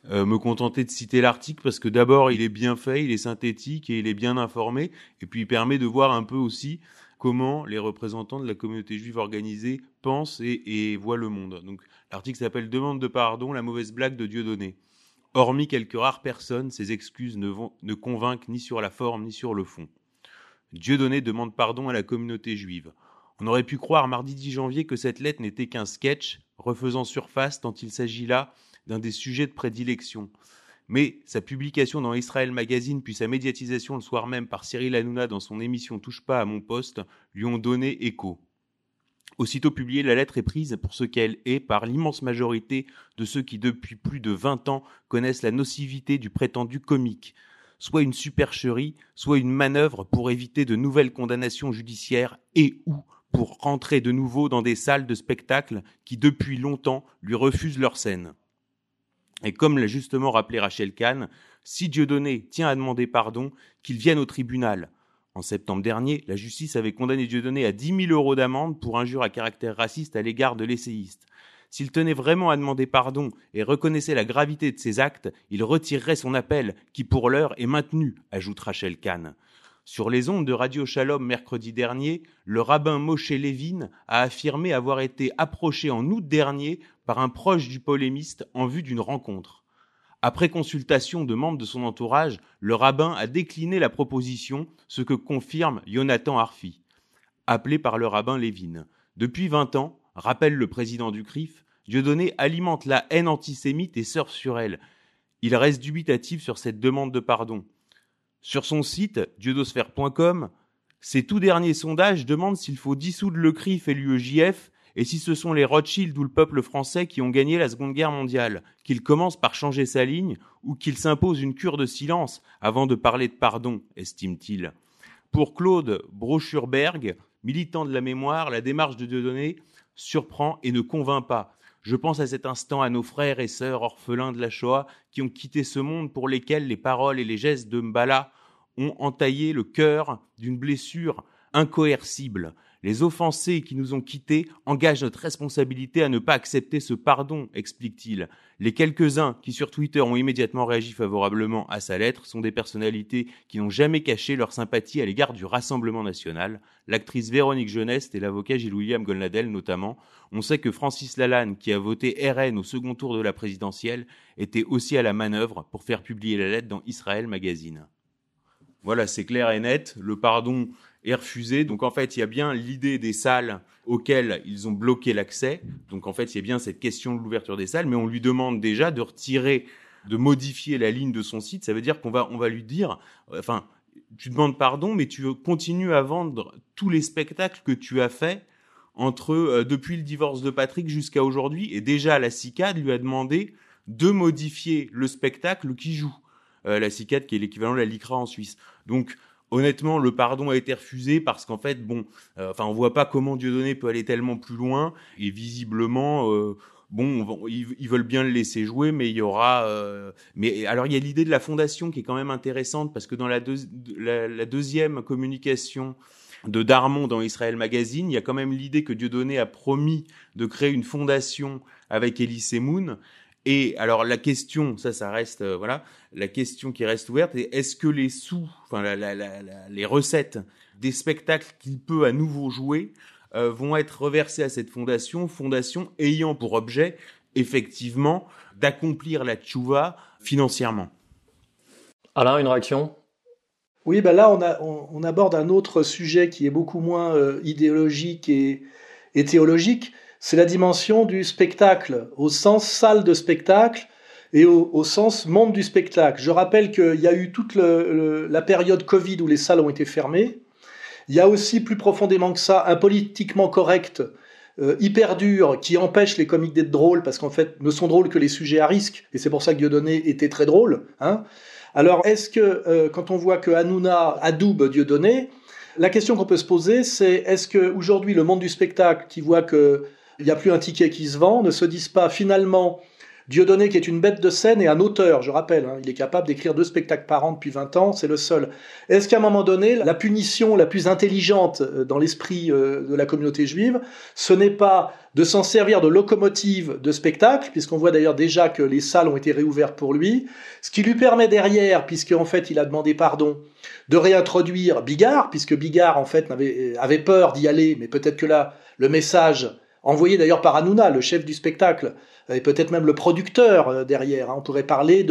euh, me contenter de citer l'article parce que d'abord, il est bien fait, il est synthétique et il est bien informé, et puis il permet de voir un peu aussi comment les représentants de la communauté juive organisée pensent et, et voient le monde. Donc l'article s'appelle Demande de pardon, la mauvaise blague de Dieudonné. Hormis quelques rares personnes, ces excuses ne, convainquent ni sur la forme ni sur le fond. Dieudonné demande pardon à la communauté juive. On aurait pu croire mardi 10 janvier que cette lettre n'était qu'un sketch, refaisant surface tant il s'agit là d'un des sujets de prédilection. Mais sa publication dans Israël Magazine puis sa médiatisation le soir même par Cyril Hanouna dans son émission Touche pas à mon poste lui ont donné écho. Aussitôt publiée, la lettre est prise pour ce qu'elle est par l'immense majorité de ceux qui depuis plus de 20 ans connaissent la nocivité du prétendu comique, soit une supercherie, soit une manœuvre pour éviter de nouvelles condamnations judiciaires et ou pour rentrer de nouveau dans des salles de spectacle qui depuis longtemps lui refusent leur scène. Et comme l'a justement rappelé Rachel Kahn, si Dieudonné tient à demander pardon, qu'il vienne au tribunal. En septembre dernier, la justice avait condamné Dieudonné à 10 000 euros d'amende pour injure à caractère raciste à l'égard de l'essayiste. S'il tenait vraiment à demander pardon et reconnaissait la gravité de ses actes, il retirerait son appel, qui pour l'heure est maintenu, ajoute Rachel Kahn. Sur les ondes de Radio Shalom mercredi dernier, le rabbin Moshe Levin a affirmé avoir été approché en août dernier par un proche du polémiste en vue d'une rencontre. Après consultation de membres de son entourage, le rabbin a décliné la proposition, ce que confirme Jonathan Arfi, appelé par le rabbin Levin. Depuis 20 ans, rappelle le président du CRIF, Dieudonné alimente la haine antisémite et surfe sur elle. Il reste dubitatif sur cette demande de pardon. Sur son site, dieudosphère.com, ces tout derniers sondages demandent s'il faut dissoudre le CRIF et l'UEJF et si ce sont les Rothschild ou le peuple français qui ont gagné la Seconde Guerre mondiale, qu'il commence par changer sa ligne ou qu'il s'impose une cure de silence avant de parler de pardon, estime-t-il. Pour Claude Brochurberg, militant de la mémoire, la démarche de Dieudonné surprend et ne convainc pas. Je pense à cet instant à nos frères et sœurs orphelins de la Shoah qui ont quitté ce monde pour lesquels les paroles et les gestes de Mbala ont entaillé le cœur d'une blessure incoercible. Les offensés qui nous ont quittés engagent notre responsabilité à ne pas accepter ce pardon, explique-t-il. Les quelques-uns qui sur Twitter ont immédiatement réagi favorablement à sa lettre sont des personnalités qui n'ont jamais caché leur sympathie à l'égard du Rassemblement national. L'actrice Véronique Jeuneste et l'avocat Gilles-William Golnadel notamment. On sait que Francis Lalanne, qui a voté RN au second tour de la présidentielle, était aussi à la manœuvre pour faire publier la lettre dans Israël Magazine. Voilà, c'est clair et net. Le pardon refusé. Donc en fait, il y a bien l'idée des salles auxquelles ils ont bloqué l'accès. Donc en fait, il y a bien cette question de l'ouverture des salles, mais on lui demande déjà de retirer, de modifier la ligne de son site. Ça veut dire qu'on va, on va lui dire, enfin, tu demandes pardon, mais tu continues à vendre tous les spectacles que tu as faits entre euh, depuis le divorce de Patrick jusqu'à aujourd'hui. Et déjà, la CICAD lui a demandé de modifier le spectacle qui joue. Euh, la CICAD qui est l'équivalent de la LICRA en Suisse. Donc honnêtement, le pardon a été refusé parce qu'en fait, bon, euh, enfin, on voit pas comment Dieudonné peut aller tellement plus loin et visiblement. Euh, bon, ils, veulent bien le laisser jouer, mais il y aura. Euh, mais alors, il y a l'idée de la fondation qui est quand même intéressante parce que dans la, deuxième communication de Darmon dans Israël Magazine, il y a quand même l'idée que Dieudonné a promis de créer une fondation avec Elie Semoun. Et alors la question, ça, ça reste, euh, voilà, la question qui reste ouverte, est est-ce que les sous, enfin les recettes des spectacles qu'il peut à nouveau jouer euh, vont être reversées à cette fondation, fondation ayant pour objet effectivement d'accomplir la tchouva financièrement? Alain, une réaction? Oui, ben là on, a, on, aborde un autre sujet qui est beaucoup moins euh, idéologique et, et théologique c'est la dimension du spectacle, au sens salle de spectacle et au, sens monde du spectacle. Je rappelle qu'il y a eu toute la période Covid où les salles ont été fermées. Il y a aussi plus profondément que ça un politiquement correct euh, hyper dur qui empêche les comiques d'être drôles parce qu'en fait ne sont drôles que les sujets à risque et c'est pour ça que Dieudonné était très drôle. Hein. Alors est-ce que euh, quand on voit que Hanouna adoube Dieudonné, la question qu'on peut se poser c'est est-ce que aujourd'hui le monde du spectacle qui voit que il n'y a plus un ticket qui se vend, ne se disent pas finalement Dieudonné qui est une bête de scène et un auteur, je rappelle, hein, il est capable d'écrire deux spectacles par an depuis 20 ans, c'est le seul. Est-ce qu'à un moment donné, la punition la plus intelligente euh, dans l'esprit euh, de la communauté juive, ce n'est pas de s'en servir de locomotive de spectacle, puisqu'on voit d'ailleurs déjà que les salles ont été réouvertes pour lui, ce qui lui permet derrière, puisqu'en fait il a demandé pardon, de réintroduire Bigard, puisque Bigard en fait avait, avait peur d'y aller, mais peut-être que là, le message envoyé d'ailleurs par Hanouna, le chef du spectacle, et peut-être même le producteur euh, derrière. Hein. On pourrait parler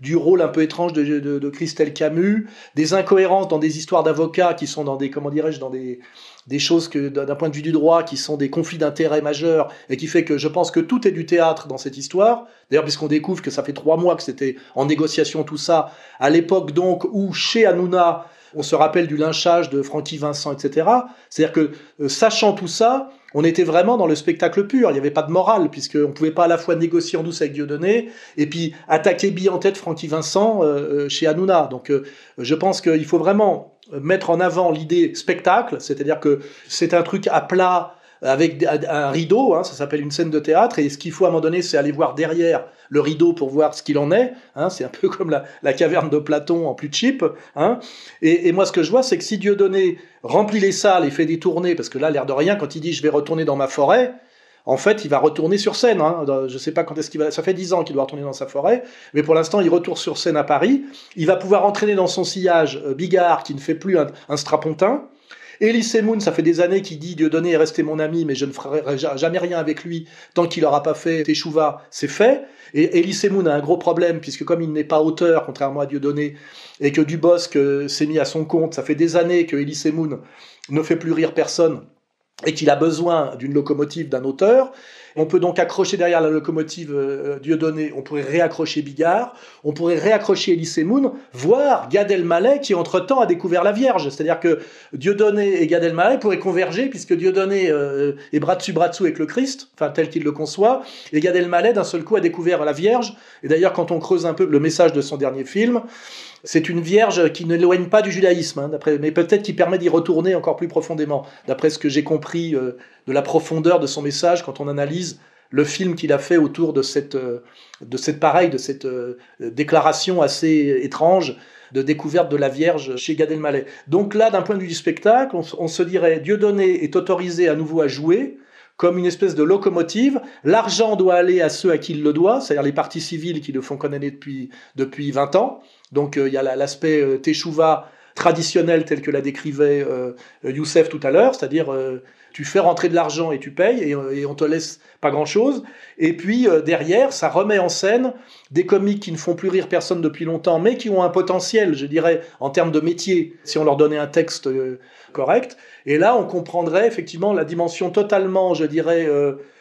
du rôle un peu étrange de, Christelle Camus, des incohérences dans des histoires d'avocats qui sont dans des, comment dirais-je, dans des, des choses que d'un point de vue du droit qui sont des conflits d'intérêts majeurs et qui fait que je pense que tout est du théâtre dans cette histoire. D'ailleurs, puisqu'on découvre que ça fait trois mois que c'était en négociation tout ça, à l'époque donc où chez Hanouna, on se rappelle du lynchage de Francky Vincent, etc. C'est-à-dire que, euh, sachant tout ça, on était vraiment dans le spectacle pur. Il n'y avait pas de morale, puisqu'on ne pouvait pas à la fois négocier en douce avec Dieudonné et puis attaquer bille en tête Francky Vincent euh, euh, chez Hanouna. Donc, je pense qu'il faut vraiment mettre en avant l'idée spectacle, c'est-à-dire que c'est un truc à plat avec un rideau, hein, ça s'appelle une scène de théâtre, et ce qu'il faut à un moment donné, c'est aller voir derrière le rideau pour voir ce qu'il en est. Hein, c'est un peu comme la, caverne de Platon en plus cheap. Hein. Et, moi, ce que je vois, c'est que si Dieudonné remplit les salles et fait des tournées, parce que là, l'air de rien, quand il dit je vais retourner dans ma forêt, en fait, il va retourner sur scène. Hein. Je sais pas quand est-ce qu'il va. Ça fait dix ans qu'il doit retourner dans sa forêt, mais pour l'instant, il retourne sur scène à Paris. Il va pouvoir entraîner dans son sillage euh, Bigard, qui ne fait plus un strapontin. Elie Moon, ça fait des années qu'il dit Dieudonné est resté mon ami, mais je ne ferai jamais rien avec lui tant qu'il n'aura pas fait Teshuva, c'est fait. Et Elie Moon a un gros problème, puisque comme il n'est pas auteur, contrairement à Dieudonné, et que Dubosc euh, s'est mis à son compte, ça fait des années que Elie Moon ne fait plus rire personne et qu'il a besoin d'une locomotive d'un auteur, on peut donc accrocher derrière la locomotive euh, Dieudonné, on pourrait réaccrocher Bigard, on pourrait réaccrocher Elise Moon, voire Gad Elmaleh qui entre-temps a découvert la Vierge. C'est-à-dire que Dieudonné et Gad Elmaleh pourraient converger puisque Dieudonné euh, est bras dessus bras dessous avec le Christ, enfin tel qu'il le conçoit, et Gad Elmaleh d'un seul coup a découvert la Vierge. Et d'ailleurs quand on creuse un peu le message de son dernier film, c'est une vierge qui ne l'éloigne pas du judaïsme, hein, mais peut-être qui permet d'y retourner encore plus profondément, d'après ce que j'ai compris euh, de la profondeur de son message quand on analyse le film qu'il a fait autour de cette, euh, pareille, de cette euh, déclaration assez étrange de découverte de la Vierge chez Gad Elmaleh. Donc là, d'un point de vue du spectacle, on, se dirait Dieudonné est autorisé à nouveau à jouer, comme une espèce de locomotive. L'argent doit aller à ceux à qui il le doit, c'est-à-dire les partis civils qui le font condamner depuis, depuis 20 ans. Donc euh, il y a l'aspect euh, teshuva traditionnel tel que l'a décrivait euh, Youssef tout à l'heure, c'est-à-dire tu fais rentrer de l'argent et tu payes et, et, on te laisse pas grand-chose. Et puis derrière, ça remet en scène des comiques qui ne font plus rire personne depuis longtemps, mais qui ont un potentiel, je dirais, en termes de métier, si on leur donnait un texte correct. Et là, on comprendrait effectivement la dimension totalement, je dirais,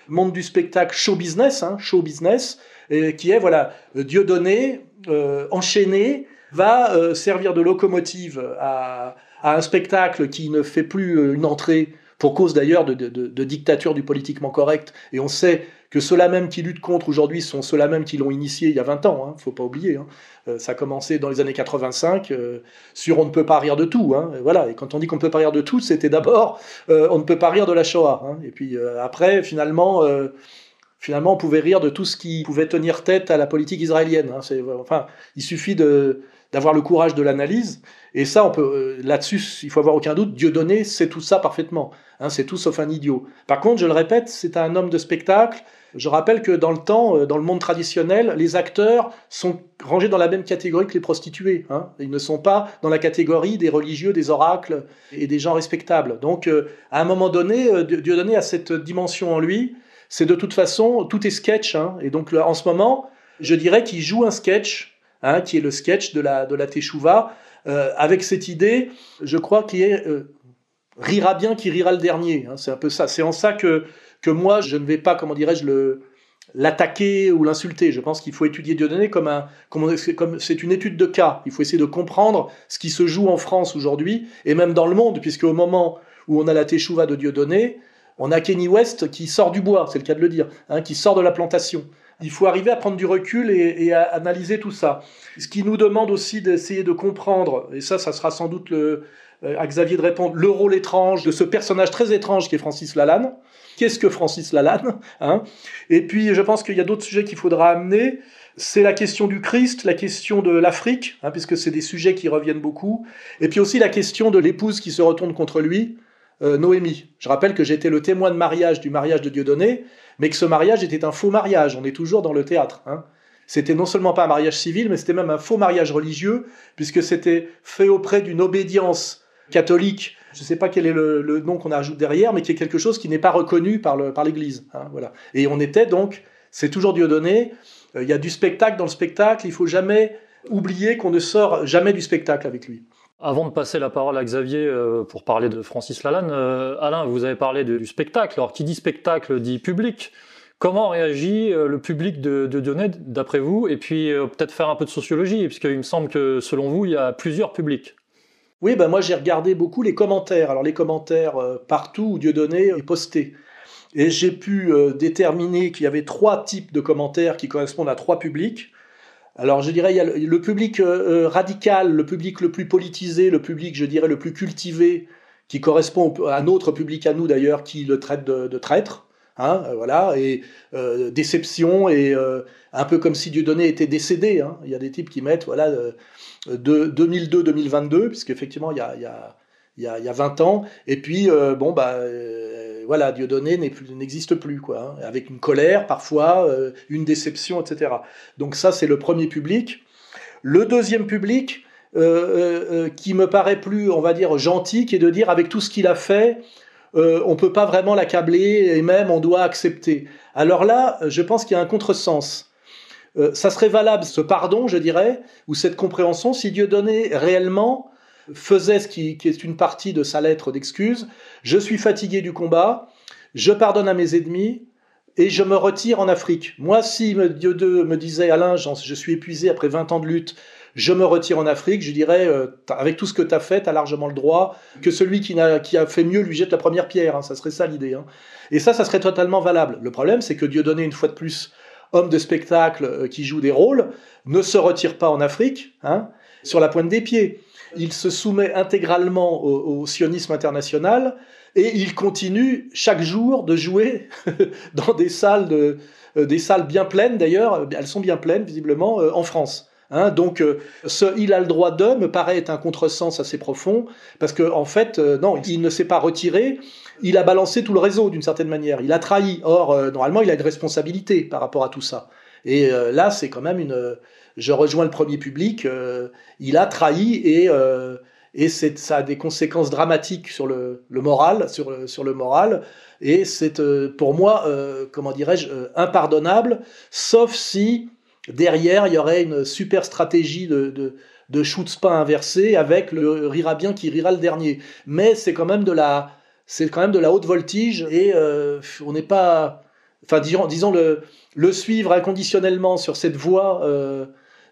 monde du spectacle show business, hein, show business, qui est voilà Dieu donné, euh, enchaîné, va euh, servir de locomotive à, un spectacle qui ne fait plus euh, une entrée pour cause d'ailleurs de, dictature du politiquement correct. Et on sait que ceux-là même qui luttent contre aujourd'hui sont ceux-là même qui l'ont initié il y a 20 ans, hein, faut pas oublier. Hein. ça a commencé dans les années 85 sur On ne peut pas rire de tout. Hein. voilà. Et quand on dit qu'on ne peut pas rire de tout, c'était d'abord On ne peut pas rire de la Shoah. Hein. Et puis après, finalement finalement, on pouvait rire de tout ce qui pouvait tenir tête à la politique israélienne. Hein. enfin, il suffit d'avoir le courage de l'analyse. Et ça, on peut, euh, là-dessus, il faut avoir aucun doute, Dieu donné, c'est tout ça parfaitement. Hein, c'est tout sauf un idiot. Par contre, je le répète, c'est un homme de spectacle. Je rappelle que dans le temps, euh, dans le monde traditionnel, les acteurs sont rangés dans la même catégorie que les prostituées. Hein. Ils ne sont pas dans la catégorie des religieux, des oracles et des gens respectables. Donc, euh, à un moment donné, Dieu donné a cette dimension en lui c'est de toute façon, tout est sketch. Hein. et donc en ce moment, je dirais qu'il joue un sketch, hein, qui est le sketch de la, de la Teshuva, euh, avec cette idée, je crois, qui est euh, rira bien qui rira le dernier. Hein. c'est un peu ça. C'est en ça que, que moi, je ne vais pas, comment dirais-je, l'attaquer ou l'insulter. Je pense qu'il faut étudier Dieudonné comme un, comme c'est une étude de cas. Il faut essayer de comprendre ce qui se joue en France aujourd'hui et même dans le monde, puisque au moment où on a la Teshuva de Dieudonné, on a Kenny West qui sort du bois, c'est le cas de le dire, hein, qui sort de la plantation. Il faut arriver à prendre du recul et, à analyser tout ça. Ce qui nous demande aussi d'essayer de comprendre, et ça, ça sera sans doute euh, à Xavier de répondre, le rôle étrange de ce personnage très étrange qui est Francis Lalanne. Qu'est-ce que Francis Lalanne hein? Et puis, je pense qu'il y a d'autres sujets qu'il faudra amener. C'est la question du Christ, la question de l'Afrique, hein, puisque c'est des sujets qui reviennent beaucoup. Et puis aussi la question de l'épouse qui se retourne contre lui, euh, Noémie. Je rappelle que j'étais le témoin de mariage du mariage de Dieudonné, mais que ce mariage était un faux mariage. On est toujours dans le théâtre. Hein. C'était non seulement pas un mariage civil, mais c'était même un faux mariage religieux, puisque c'était fait auprès d'une obédience catholique, je ne sais pas quel est le, nom qu'on ajoute derrière, mais qui est quelque chose qui n'est pas reconnu par l'Église. Hein, voilà. Et on était donc, c'est toujours Dieudonné, euh, il y a du spectacle dans le spectacle, il faut jamais oublier qu'on ne sort jamais du spectacle avec lui. Avant de passer la parole à Xavier euh, pour parler de Francis Lalanne, euh, Alain, vous avez parlé du spectacle. Alors, qui dit spectacle dit public. Comment réagit le public de, de Dionnet, d'après vous? Et puis, peut-être faire un peu de sociologie, puisqu'il me semble que, selon vous, il y a plusieurs publics. Oui, ben moi j'ai regardé beaucoup les commentaires. Alors les commentaires euh, partout où Dieudonné est posté. Et j'ai pu euh, déterminer qu'il y avait trois types de commentaires qui correspondent à trois publics. Alors je dirais, il y a le, public euh, radical, le public le plus politisé, le public, je dirais, le plus cultivé, qui correspond à un autre public à nous d'ailleurs, qui le traite de, traître. Hein, voilà, et déception, et un peu comme si Dieudonné était décédé. Hein. Il y a des types qui mettent, voilà, de 2002-2022, puisqu'effectivement, il y a, il y, a, il, y a, il y a 20 ans. Et puis, euh, bon, bah, euh, voilà, Dieudonné n'existe plus, quoi, hein, avec une colère parfois, euh, une déception, etc. Donc ça, c'est le premier public. Le deuxième public, qui me paraît plus, on va dire, gentil, qui est de dire, avec tout ce qu'il a fait, on ne peut pas vraiment l'accabler, et même on doit accepter. Alors là, je pense qu'il y a un contresens. Euh, ça serait valable, ce pardon, je dirais, ou cette compréhension, si Dieu donnait réellement faisait ce qui, est une partie de sa lettre d'excuse. Je suis fatigué du combat, je pardonne à mes ennemis et je me retire en Afrique. Moi, si Dieu me disait, Alain, je suis épuisé après 20 ans de lutte, je me retire en Afrique, je dirais, euh, avec tout ce que tu as fait, tu as largement le droit, que celui qui a, fait mieux lui jette la première pierre. Hein. ça serait ça l'idée. Hein. Et ça, ça serait totalement valable. Le problème, c'est que Dieu donnait une fois de plus homme de spectacle euh, qui joue des rôles, ne se retire pas en Afrique, hein, sur la pointe des pieds. Il se soumet intégralement au, sionisme international et il continue chaque jour de jouer dans des salles, euh, des salles bien pleines d'ailleurs, elles sont bien pleines visiblement euh, en France. Hein. donc, ce il a le droit de me paraît être un contresens assez profond, parce qu'en en fait, non, il ne s'est pas retiré, il a balancé tout le réseau d'une certaine manière. Il a trahi. Or, euh, normalement, il a une responsabilité par rapport à tout ça. Et euh, là, c'est quand même une. Je rejoins le premier public. Euh, il a trahi et et ça a des conséquences dramatiques sur le, moral, sur sur le moral. Et c'est pour moi, comment dirais-je, impardonnable, sauf si derrière il y aurait une super stratégie de, de, de inversé avec le rira bien qui rira le dernier. Mais c'est quand même de la quand même de la haute voltige et euh, on n'est pas, enfin disons, le, le, suivre inconditionnellement sur cette voie euh,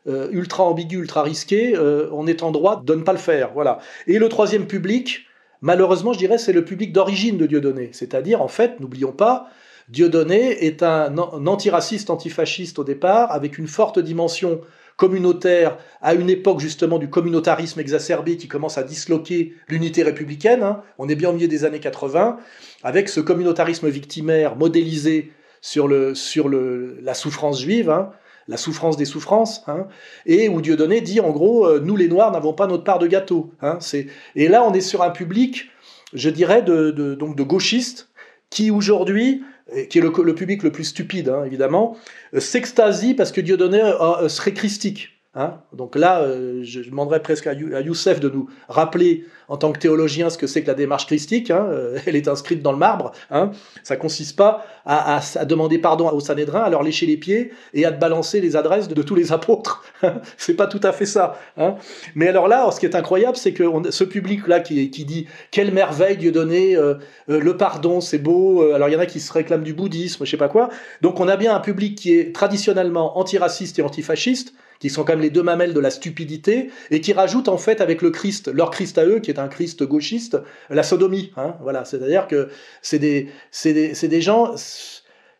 euh, ultra ambiguë, ultra risquée, on est en droit de ne pas le faire. Voilà. Et le troisième public, malheureusement, je dirais, c'est le public d'origine de Dieudonné. C'est-à-dire, en fait, n'oublions pas, Dieudonné est un antiraciste, antifasciste au départ, avec une forte dimension communautaire à une époque justement du communautarisme exacerbé qui commence à disloquer l'unité républicaine. Hein. On est bien au milieu des années 80, avec ce communautarisme victimaire modélisé sur, le, sur le, la souffrance juive, hein, la souffrance des souffrances, hein, et où Dieudonné dit en gros, euh, nous les Noirs n'avons pas notre part de gâteau. et là, on est sur un public, je dirais, de, donc de gauchistes qui aujourd'hui qui est le, public le plus stupide, hein, évidemment, euh, s'extasie parce que Dieudonné euh, serait christique. Hein? Donc là, euh, je demanderais presque à, Youssef de nous rappeler en tant que théologien ce que c'est que la démarche christique. Hein. Euh, elle est inscrite dans le marbre. Hein. Ça consiste pas à, demander pardon aux Sanhédrins, à leur lécher les pieds et à te balancer les adresses de, tous les apôtres. c'est pas tout à fait ça. Hein. Mais alors là, ce qui est incroyable, c'est que ce public-là qui, dit quelle merveille Dieu donné, euh, le pardon, c'est beau. Alors il y en a qui se réclament du bouddhisme, je sais pas quoi. Donc on a bien un public qui est traditionnellement antiraciste et antifasciste qui sont quand même les deux mamelles de la stupidité, et qui rajoutent en fait avec le Christ, leur Christ à eux, qui est un Christ gauchiste, la sodomie. Hein, voilà, c'est-à-dire que c'est des, des, des gens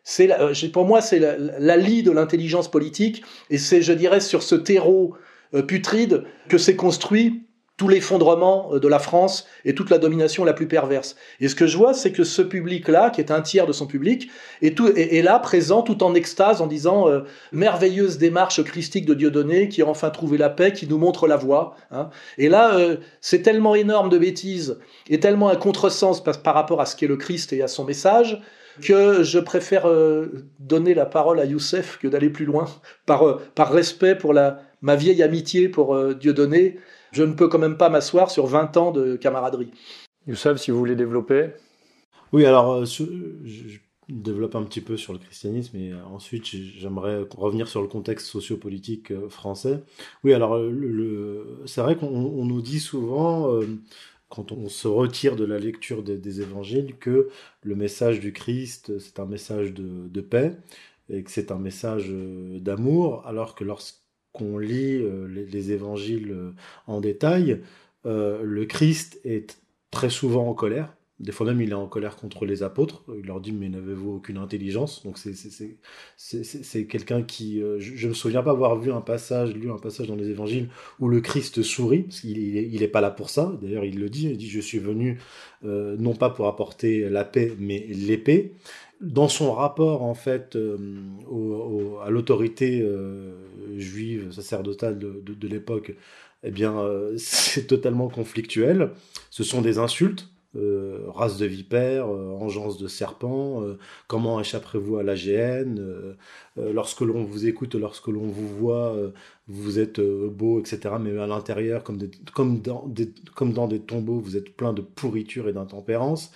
c'est euh, pour moi c'est la, la lie de l'intelligence politique et c'est je dirais sur ce terreau euh, putride que s'est construit tout l'effondrement euh, de la France et toute la domination la plus perverse. Et ce que je vois, c'est que ce public-là, qui est un tiers de son public, est, tout, est, là, présent, tout en extase, en disant euh, merveilleuse démarche christique de Dieudonné, qui a enfin trouvé la paix, qui nous montre la voie. hein. Et là, euh, c'est tellement énorme de bêtises et tellement un contresens par, par rapport à ce qu'est le Christ et à son message que je préfère donner la parole à Youssef que d'aller plus loin, par, respect pour ma vieille amitié pour Dieudonné. Je ne peux quand même pas m'asseoir sur 20 ans de camaraderie. Youssef, si vous voulez développer. Oui, alors euh, je, développe un petit peu sur le christianisme et euh, ensuite j'ai- j'aimerais revenir sur le contexte sociopolitique euh, français. Oui, alors le, le- c'est vrai qu'on on nous dit souvent, quand on se retire de la lecture des, des évangiles, que le message du Christ, c'est un message de, de paix et que c'est un message d'amour, alors que lorsqu'on lit euh, les, les évangiles euh, en détail, euh, le Christ est très souvent en colère. Des fois même, il est en colère contre les apôtres. Il leur dit, mais n'avez-vous aucune intelligence? Donc c'est quelqu'un qui... je, je me souviens pas avoir vu un passage, lu un passage dans les évangiles où le Christ sourit, parce qu'il il est, il est pas là pour ça. D'ailleurs, il le dit, il dit, je suis venu non pas pour apporter la paix, mais l'épée. Dans son rapport, en fait, euh, à l'autorité euh, juive, sacerdotale de, l'époque, eh bien, euh, c'est totalement conflictuel. Ce sont des insultes. race de vipère, engeance de serpent, comment échapperez-vous à euh, euh, lorsque l'on vous écoute, lorsque l'on vous voit, vous êtes beau, etc. Mais à l'intérieur, comme dans des tombeaux, vous êtes plein de pourriture et d'intempérance.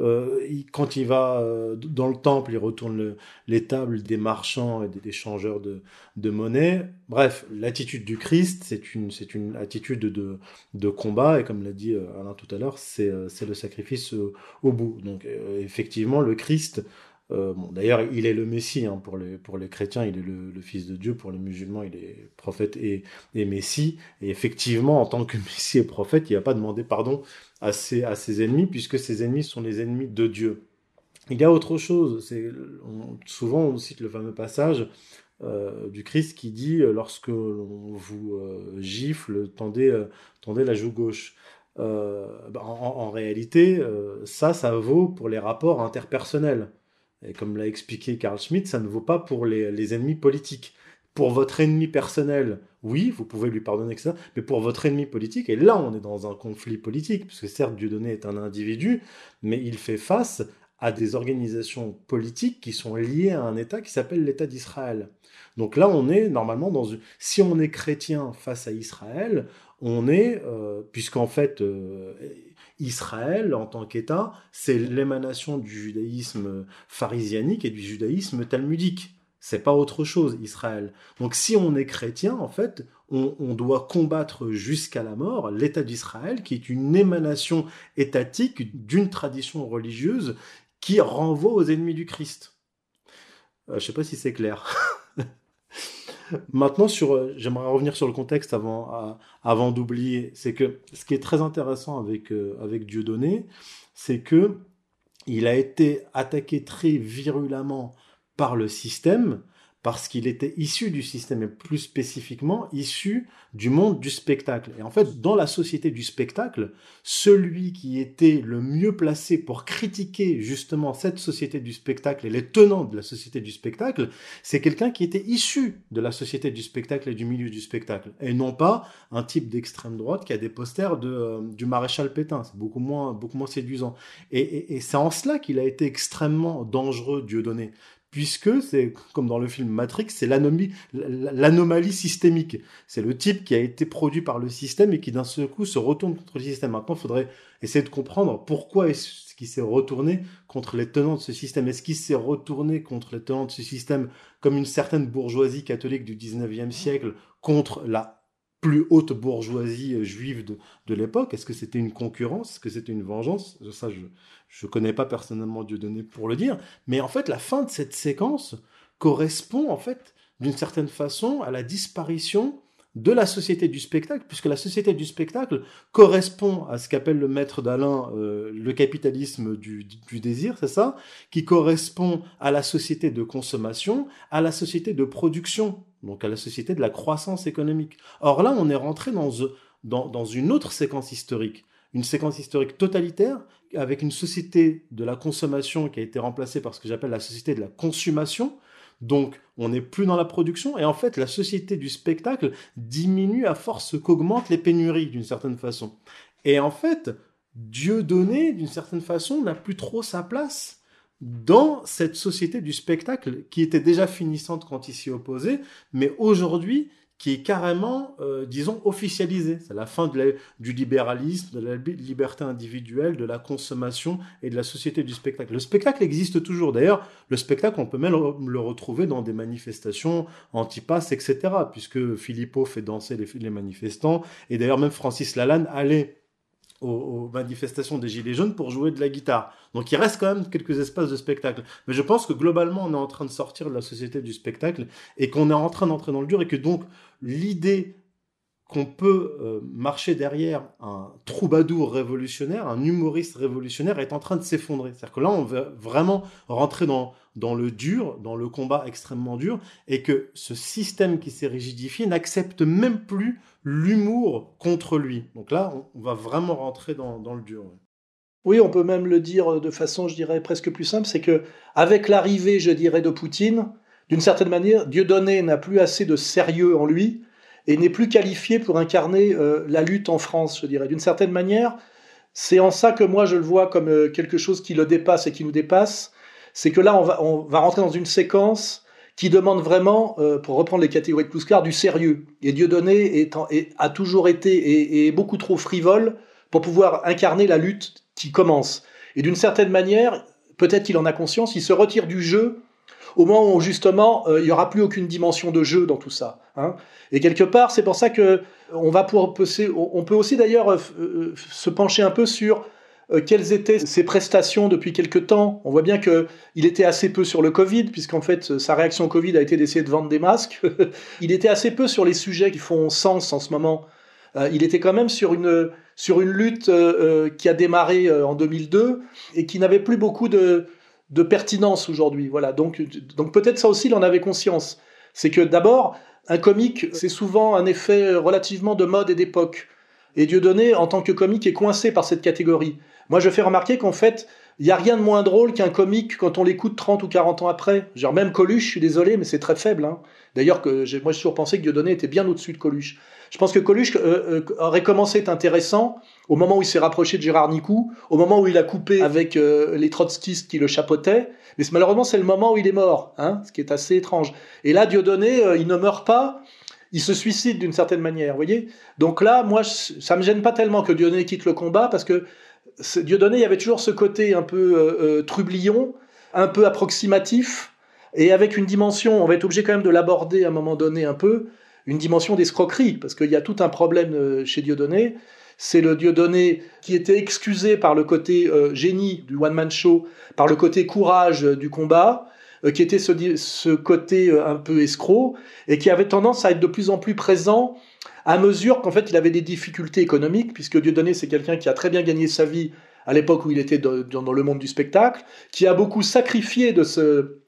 Euh, quand il va euh, dans le temple, il retourne le- les tables des marchands et des, changeurs de, monnaie. Bref, l'attitude du Christ, c'est une, c'est une attitude de, de combat, et comme l'a dit euh, Alain tout à l'heure, c'est, c'est le sacrifice au bout. Donc effectivement, le Christ, euh, bon, d'ailleurs, il est le Messie hein, pour, les, pour les chrétiens, il est le, Fils de Dieu, pour les musulmans, il est prophète et, et Messie. Et effectivement, en tant que Messie et prophète, il n'a pas demandé pardon à ses, à ses ennemis, puisque ses ennemis sont les ennemis de Dieu. Il y a autre chose, souvent on cite le fameux passage euh, du Christ qui dit euh, lorsque l'on vous gifle, tendez, tendez la joue gauche. Bah, en, réalité, ça, ça vaut pour les rapports interpersonnels. Et comme l'a expliqué Carl Schmitt, ça ne vaut pas pour les, ennemis politiques. Pour votre ennemi personnel, oui, vous pouvez lui pardonner, etc. Mais pour votre ennemi politique, et là on est dans un conflit politique, puisque certes Dieudonné est un individu, mais il fait face à des organisations politiques qui sont liées à un État qui s'appelle l'État d'Israël. Donc là, on est normalement dans une... Si on est chrétien face à Israël, on est, euh, puisqu'en fait, euh, Israël, en tant qu'État, c'est l'émanation du judaïsme pharisianique et du judaïsme talmudique. C'est pas autre chose, Israël. Donc si on est chrétien, en fait, on, on doit combattre jusqu'à la mort l'État d'Israël, qui est une émanation étatique d'une tradition religieuse qui renvoie aux ennemis du Christ. Euh, je sais pas si c'est clair. Maintenant, euh, j'aimerais revenir sur le contexte avant d'oublier. C'est que ce qui est très intéressant avec, euh, avec Dieudonné, c'est que il a été attaqué très virulemment par le système parce qu'il était issu du système et plus spécifiquement issu du monde du spectacle. Et en fait, dans la société du spectacle, celui qui était le mieux placé pour critiquer justement cette société du spectacle et les tenants de la société du spectacle, c'est quelqu'un qui était issu de la société du spectacle et du milieu du spectacle, et non pas un type d'extrême droite qui a des posters de, euh, du maréchal Pétain. C'est beaucoup moins, beaucoup moins séduisant. Et, et- et c'est en cela qu'il a été extrêmement dangereux, Dieudonné, puisque c'est comme dans le film Matrix, c'est l'anomalie, systémique. C'est le type qui a été produit par le système et qui d'un seul coup se retourne contre le système. Maintenant, il faudrait essayer de comprendre pourquoi est-ce qu'il s'est retourné contre les tenants de ce système. Est-ce qu'il s'est retourné contre les tenants de ce système comme une certaine bourgeoisie catholique du 19e siècle contre la plus haute bourgeoisie euh, juive de, de l'époque? Est-ce que c'était une concurrence? Est-ce que c'était une vengeance? Ça, je je connais pas personnellement Dieudonné pour le dire, mais en fait, la fin de cette séquence correspond en fait d'une certaine façon à la disparition de la société du spectacle, puisque la société du spectacle correspond à ce qu'appelle le maître d'Alain euh, le capitalisme du, du désir, c'est ça, qui correspond à la société de consommation, à la société de production, donc à la société de la croissance économique. Or là, on est rentré dans, dans, dans une autre séquence historique, une séquence historique totalitaire avec une société de la consommation qui a été remplacée par ce que j'appelle la société de la consommation, donc, on n'est plus dans la production et en fait, la société du spectacle diminue à force qu'augmentent les pénuries d'une certaine façon. Et en fait, Dieu donné, d'une certaine façon, n'a plus trop sa place dans cette société du spectacle qui était déjà finissante quand il s'y opposait, mais aujourd'hui qui est carrément, euh, disons, officialisé. C'est la fin du libéralisme, de la liberté individuelle, de la consommation et de la société du spectacle. Le spectacle existe toujours. D'ailleurs, le spectacle, on peut même le retrouver dans des manifestations anti-pass, etc., puisque Philippot fait danser les, les manifestants, et d'ailleurs même Francis Lalanne allait aux, manifestations des Gilets jaunes pour jouer de la guitare. Donc il reste quand même quelques espaces de spectacle. Mais je pense que globalement, on est en train de sortir de la société du spectacle et qu'on est en train d'entrer dans le dur et que donc l'idée qu'on peut euh, marcher derrière un troubadour révolutionnaire, un humoriste révolutionnaire est en train de s'effondrer. C'est-à-dire que là, on va vraiment rentrer dans, le dur, dans le combat extrêmement dur, et que ce système qui s'est rigidifié n'accepte même plus l'humour contre lui. Donc là, on, va vraiment rentrer dans, le dur. Oui, on peut même le dire de façon, je dirais, presque plus simple, c'est que avec l'arrivée, je dirais, de Poutine, d'une certaine manière, Dieudonné n'a plus assez de sérieux en lui, et n'est plus qualifié pour incarner euh, la lutte en France, je dirais. D'une certaine manière, c'est en ça que moi je le vois comme euh, quelque chose qui le dépasse et qui nous dépasse. C'est que là, on va, on rentrer dans une séquence qui demande vraiment, euh, pour reprendre les catégories de Plouscar, du sérieux. Et Dieudonné est, a toujours été et, est beaucoup trop frivole pour pouvoir incarner la lutte qui commence. Et d'une certaine manière, peut-être qu'il en a conscience, il se retire du jeu au moment où justement il n'y aura plus aucune dimension de jeu dans tout ça. Hein. Et quelque part, c'est pour ça que on va on peut aussi d'ailleurs euh, euh, se pencher un peu sur euh, quelles étaient ses prestations depuis quelque temps. On voit bien que il était assez peu sur le Covid, puisqu'en fait sa réaction au Covid a été d'essayer de vendre des masques. il était assez peu sur les sujets qui font sens en ce moment. il était quand même sur une sur une lutte qui a démarré en 2002 et qui n'avait plus beaucoup de, de pertinence aujourd'hui. Voilà. Donc donc peut-être ça aussi il en avait conscience. C'est que d'abord un comique, c'est souvent un effet relativement de mode et d'époque. Et Dieudonné, en tant que comique, est coincé par cette catégorie. Moi, je fais remarquer qu'en fait, il n'y a rien de moins drôle qu'un comique quand on l'écoute 30 ou 40 ans après. Genre même Coluche, je suis désolé, mais c'est très faible. Hein. D'ailleurs, que moi, j'ai toujours pensé que Dieudonné était bien au-dessus de Coluche. Je pense que Coluche euh, euh, aurait commencé à être intéressant au moment où il s'est rapproché de Gérard Nicou, au moment où il a coupé avec euh, les trotskistes qui le chapeautaient. Mais malheureusement, c'est le moment où il est mort, hein, ce qui est assez étrange. Et là, Dieudonné, il ne meurt pas, il se suicide d'une certaine manière, voyez Donc là, moi, ça me gêne pas tellement que Dieudonné quitte le combat, parce que Dieudonné, il y avait toujours ce côté un peu euh, trublion, un peu approximatif, et avec une dimension, on va être obligé quand même de l'aborder à un moment donné un peu, une dimension d'escroquerie, parce qu'il y a tout un problème euh, chez Dieudonné. C'est le Dieudonné qui était excusé par le côté euh, génie du one-man show, par le côté courage du combat, qui était ce, côté un peu escroc, et qui avait tendance à être de plus en plus présent à mesure qu'en fait il avait des difficultés économiques, puisque Dieudonné c'est quelqu'un qui a très bien gagné sa vie à l'époque où il était dans le monde du spectacle, qui a beaucoup sacrifié de ce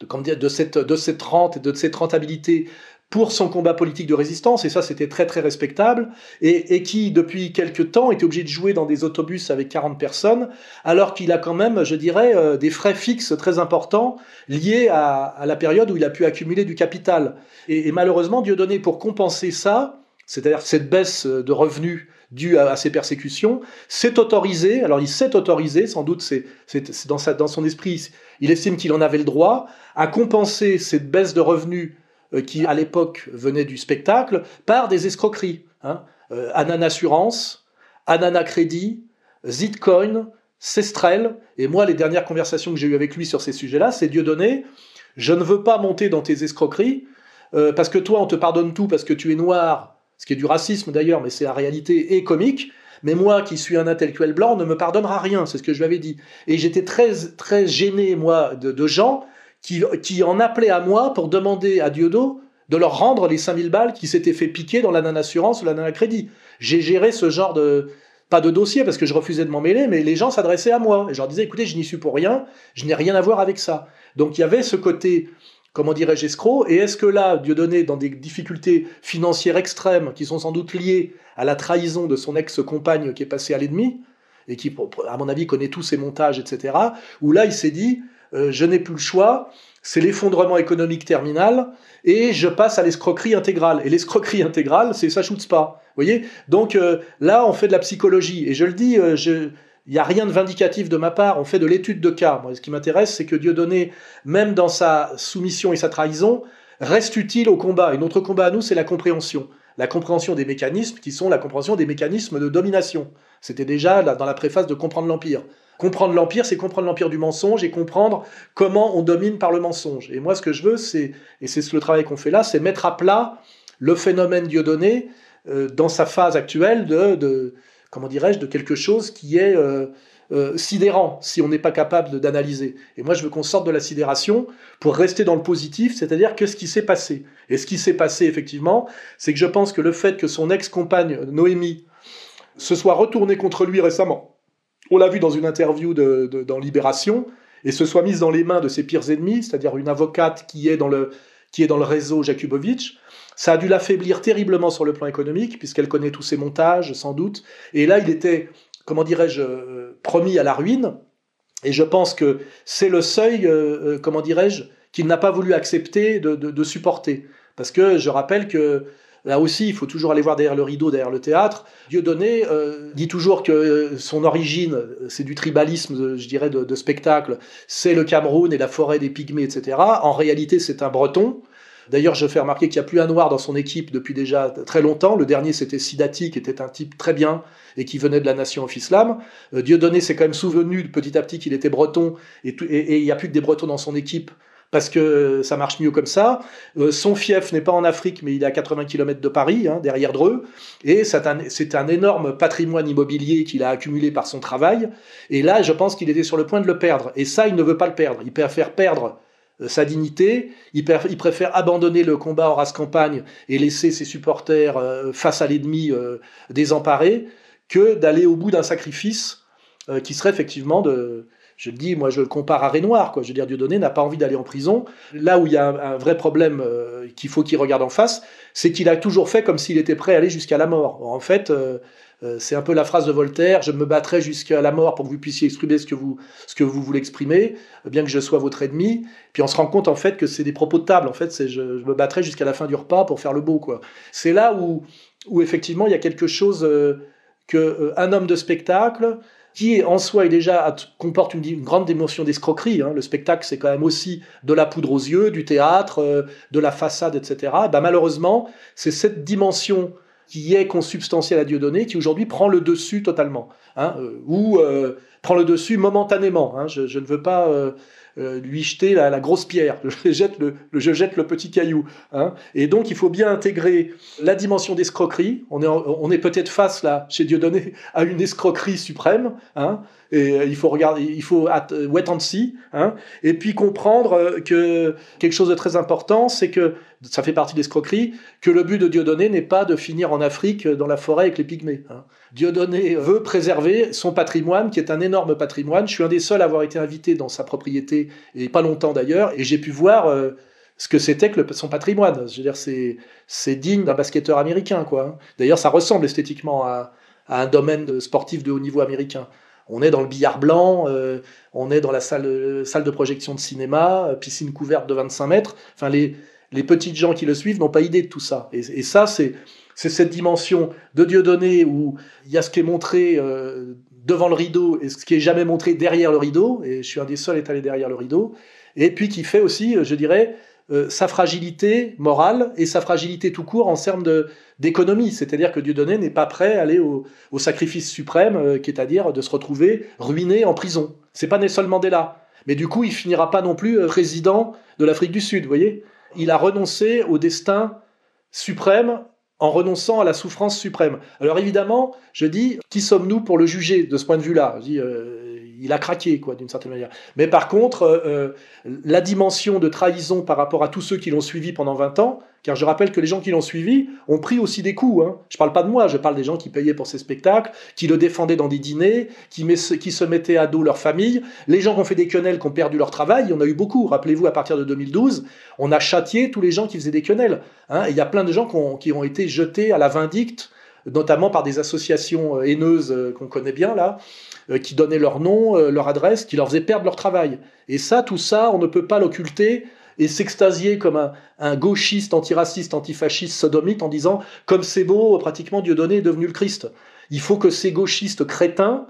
de, de cette rente et de cette rentabilité pour son combat politique de résistance, et ça c'était très très respectable, et, qui depuis quelques temps était obligé de jouer dans des autobus avec 40 personnes, alors qu'il a quand même, je dirais, euh, des frais fixes très importants liés à, la période où il a pu accumuler du capital. Et, et malheureusement, Dieudonné, pour compenser ça, c'est-à-dire cette baisse de revenus due à, ses persécutions, s'est autorisé, alors il s'est autorisé, sans doute c'est dans, dans son esprit, il estime qu'il en avait le droit, à compenser cette baisse de revenus qui à l'époque venait du spectacle par des escroqueries. Hein. Euh, Anana Assurance, Anana Crédit, Zitcoin, Cestrel. Et moi, les dernières conversations que j'ai eues avec lui sur ces sujets-là, c'est Dieu donné, je ne veux pas monter dans tes escroqueries, euh, parce que toi, on te pardonne tout parce que tu es noir, ce qui est du racisme d'ailleurs, mais c'est la réalité et comique. Mais moi, qui suis un intellectuel blanc, on ne me pardonnera rien, c'est ce que je lui avais dit. Et j'étais très, très gêné, moi, de, de gens qui, en appelait à moi pour demander à Dieudo de leur rendre les 5000 balles qui s'étaient fait piquer dans la non-assurance ou la non-crédit. J'ai géré ce genre de, pas de dossier parce que je refusais de m'en mêler, mais les gens s'adressaient à moi. Et je leur disais, écoutez, je n'y suis pour rien, je n'ai rien à voir avec ça. Donc il y avait ce côté, comment dirais-je, escroc. Et est-ce que là, Dieudonné, dans des difficultés financières extrêmes, qui sont sans doute liées à la trahison de son ex-compagne qui est passée à l'ennemi, et qui, à mon avis, connaît tous ses montages, etc., où là, il s'est dit, euh, je n'ai plus le choix, c'est l'effondrement économique terminal, et je passe à l'escroquerie intégrale. Et l'escroquerie intégrale, c'est ça shoots pas. Voyez? Donc euh, là, on fait de la psychologie. Et je le dis, euh, il n'y a rien de vindicatif de ma part, on fait de l'étude de cas. Moi, ce qui m'intéresse, c'est que Dieudonné, même dans sa soumission et sa trahison, reste utile au combat. Et notre combat à nous, c'est la compréhension. La compréhension des mécanismes qui sont la compréhension des mécanismes de domination. C'était déjà dans la préface de Comprendre l'Empire. Comprendre l'Empire, c'est comprendre l'Empire du mensonge et comprendre comment on domine par le mensonge. Et moi, ce que je veux, c'est, et c'est le travail qu'on fait là, c'est mettre à plat le phénomène Dieudonné euh, dans sa phase actuelle de, comment dirais-je, de quelque chose qui est euh, euh, sidérant si on n'est pas capable d'analyser. Et moi, je veux qu'on sorte de la sidération pour rester dans le positif, c'est-à-dire que ce qui s'est passé. Et ce qui s'est passé, effectivement, c'est que je pense que le fait que son ex-compagne, Noémie, se soit retournée contre lui récemment, on l'a vu dans une interview dans Libération, et se soit mise dans les mains de ses pires ennemis, c'est-à-dire une avocate qui est dans le, qui est dans le réseau Jakubowicz, ça a dû l'affaiblir terriblement sur le plan économique, puisqu'elle connaît tous ses montages, sans doute. Et là, il était, comment dirais-je, euh, promis à la ruine. Et je pense que c'est le seuil, euh, euh, comment dirais-je, qu'il n'a pas voulu accepter de, de, supporter. Parce que je rappelle que Là aussi, il faut toujours aller voir derrière le rideau, derrière le théâtre. Dieudonné euh, dit toujours que son origine, c'est du tribalisme, je dirais, de, spectacle. C'est le Cameroun et la forêt des pygmées, etc. En réalité, c'est un breton. D'ailleurs, je fais remarquer qu'il n'y a plus un noir dans son équipe depuis déjà très longtemps. Le dernier, c'était Sidati, qui était un type très bien et qui venait de la nation of Islam. Euh, Dieudonné s'est quand même souvenu petit à petit qu'il était breton et, et il n'y a plus que des bretons dans son équipe parce que ça marche mieux comme ça. Euh, son fief n'est pas en Afrique, mais il est à 80 km de Paris, hein, derrière Dreux, et c'est un, énorme patrimoine immobilier qu'il a accumulé par son travail. Et là, je pense qu'il était sur le point de le perdre. Et ça, il ne veut pas le perdre. Il préfère perdre euh, sa dignité, il, préfère abandonner le combat en race campagne et laisser ses supporters euh, face à l'ennemi désemparé que d'aller au bout d'un sacrifice qui serait effectivement de, je le dis, moi je le compare à Renoir, quoi. Je veux dire, Dieudonné n'a pas envie d'aller en prison. Là où il y a un, vrai problème euh, qu'il faut qu'il regarde en face, c'est qu'il a toujours fait comme s'il était prêt à aller jusqu'à la mort. En fait, euh, euh, c'est un peu la phrase de Voltaire, je me battrai jusqu'à la mort pour que vous puissiez exprimer ce que vous, ce que vous voulez exprimer, bien que je sois votre ennemi. Puis on se rend compte en fait que c'est des propos de table. En fait, c'est je, me battrai jusqu'à la fin du repas pour faire le beau. C'est là où, où effectivement il y a quelque chose un homme de spectacle qui en soi est déjà comporte une, grande émotion d'escroquerie. Hein. Le spectacle, c'est quand même aussi de la poudre aux yeux, du théâtre, euh, de la façade, etc. Bah, malheureusement, c'est cette dimension qui est consubstantielle à Dieudonné qui aujourd'hui prend le dessus totalement, hein, euh, ou euh, prend le dessus momentanément. Hein. Je, ne veux pas euh, lui jeter la, grosse pierre, je jette le, je jette le petit caillou. Hein. Et donc il faut bien intégrer la dimension d'escroquerie. On est, on est peut-être face là, chez Dieudonné, à une escroquerie suprême. Hein. Et euh, il faut regarder, il faut wait and see, hein, et puis comprendre euh, que quelque chose de très important, c'est que ça fait partie de l'escroquerie, que le but de Dieudonné n'est pas de finir en Afrique dans la forêt avec les pygmées. Dieudonné veut préserver son patrimoine, qui est un énorme patrimoine. Je suis un des seuls à avoir été invité dans sa propriété, et pas longtemps d'ailleurs, et j'ai pu voir euh, ce que c'était que son patrimoine. Je veux dire, c'est, digne d'un basketteur américain, quoi. Hein. D'ailleurs, ça ressemble esthétiquement à, un domaine sportif de haut niveau américain. On est dans le billard blanc, euh, on est dans la salle, euh, de projection de cinéma, euh, piscine couverte de 25 mètres. Enfin, les petites gens qui le suivent n'ont pas idée de tout ça. Et, ça, c'est, c'est cette dimension de Dieudonné où il y a ce qui est montré devant le rideau et ce qui est jamais montré derrière le rideau. Et je suis un des seuls étalés derrière le rideau. Et puis qui fait aussi, je dirais, euh, sa fragilité morale et sa fragilité tout court en termes d'économie. C'est-à-dire que Dieudonné n'est pas prêt à aller au, sacrifice suprême, euh, qui est à dire de se retrouver ruiné en prison. C'est pas Nelson Mandela. Mais du coup, il finira pas non plus euh, président de l'Afrique du Sud, vous voyez? Il a renoncé au destin suprême en renonçant à la souffrance suprême. Alors évidemment, je dis, qui sommes-nous pour le juger de ce point de vue-là? Il il a craqué, quoi, d'une certaine manière. Mais par contre, euh, euh, la dimension de trahison par rapport à tous ceux qui l'ont suivi pendant 20 ans, car je rappelle que les gens qui l'ont suivi ont pris aussi des coups. Hein. Je parle pas de moi, je parle des gens qui payaient pour ces spectacles, qui le défendaient dans des dîners, qui, se mettaient à dos leur famille. Les gens qui ont fait des quenelles, qui ont perdu leur travail, il y en a eu beaucoup. Rappelez-vous, à partir de 2012, on a châtié tous les gens qui faisaient des quenelles. Hein. il y a plein de gens qui ont, été jetés à la vindicte notamment par des associations euh, haineuses qu'on connaît bien là, qui donnaient leur nom, euh, leur adresse, qui leur faisaient perdre leur travail. Et ça, tout ça, on ne peut pas l'occulter et s'extasier comme un, gauchiste, antiraciste, antifasciste, sodomite en disant comme c'est beau, pratiquement Dieudonné est devenu le Christ. Il faut que ces gauchistes crétins,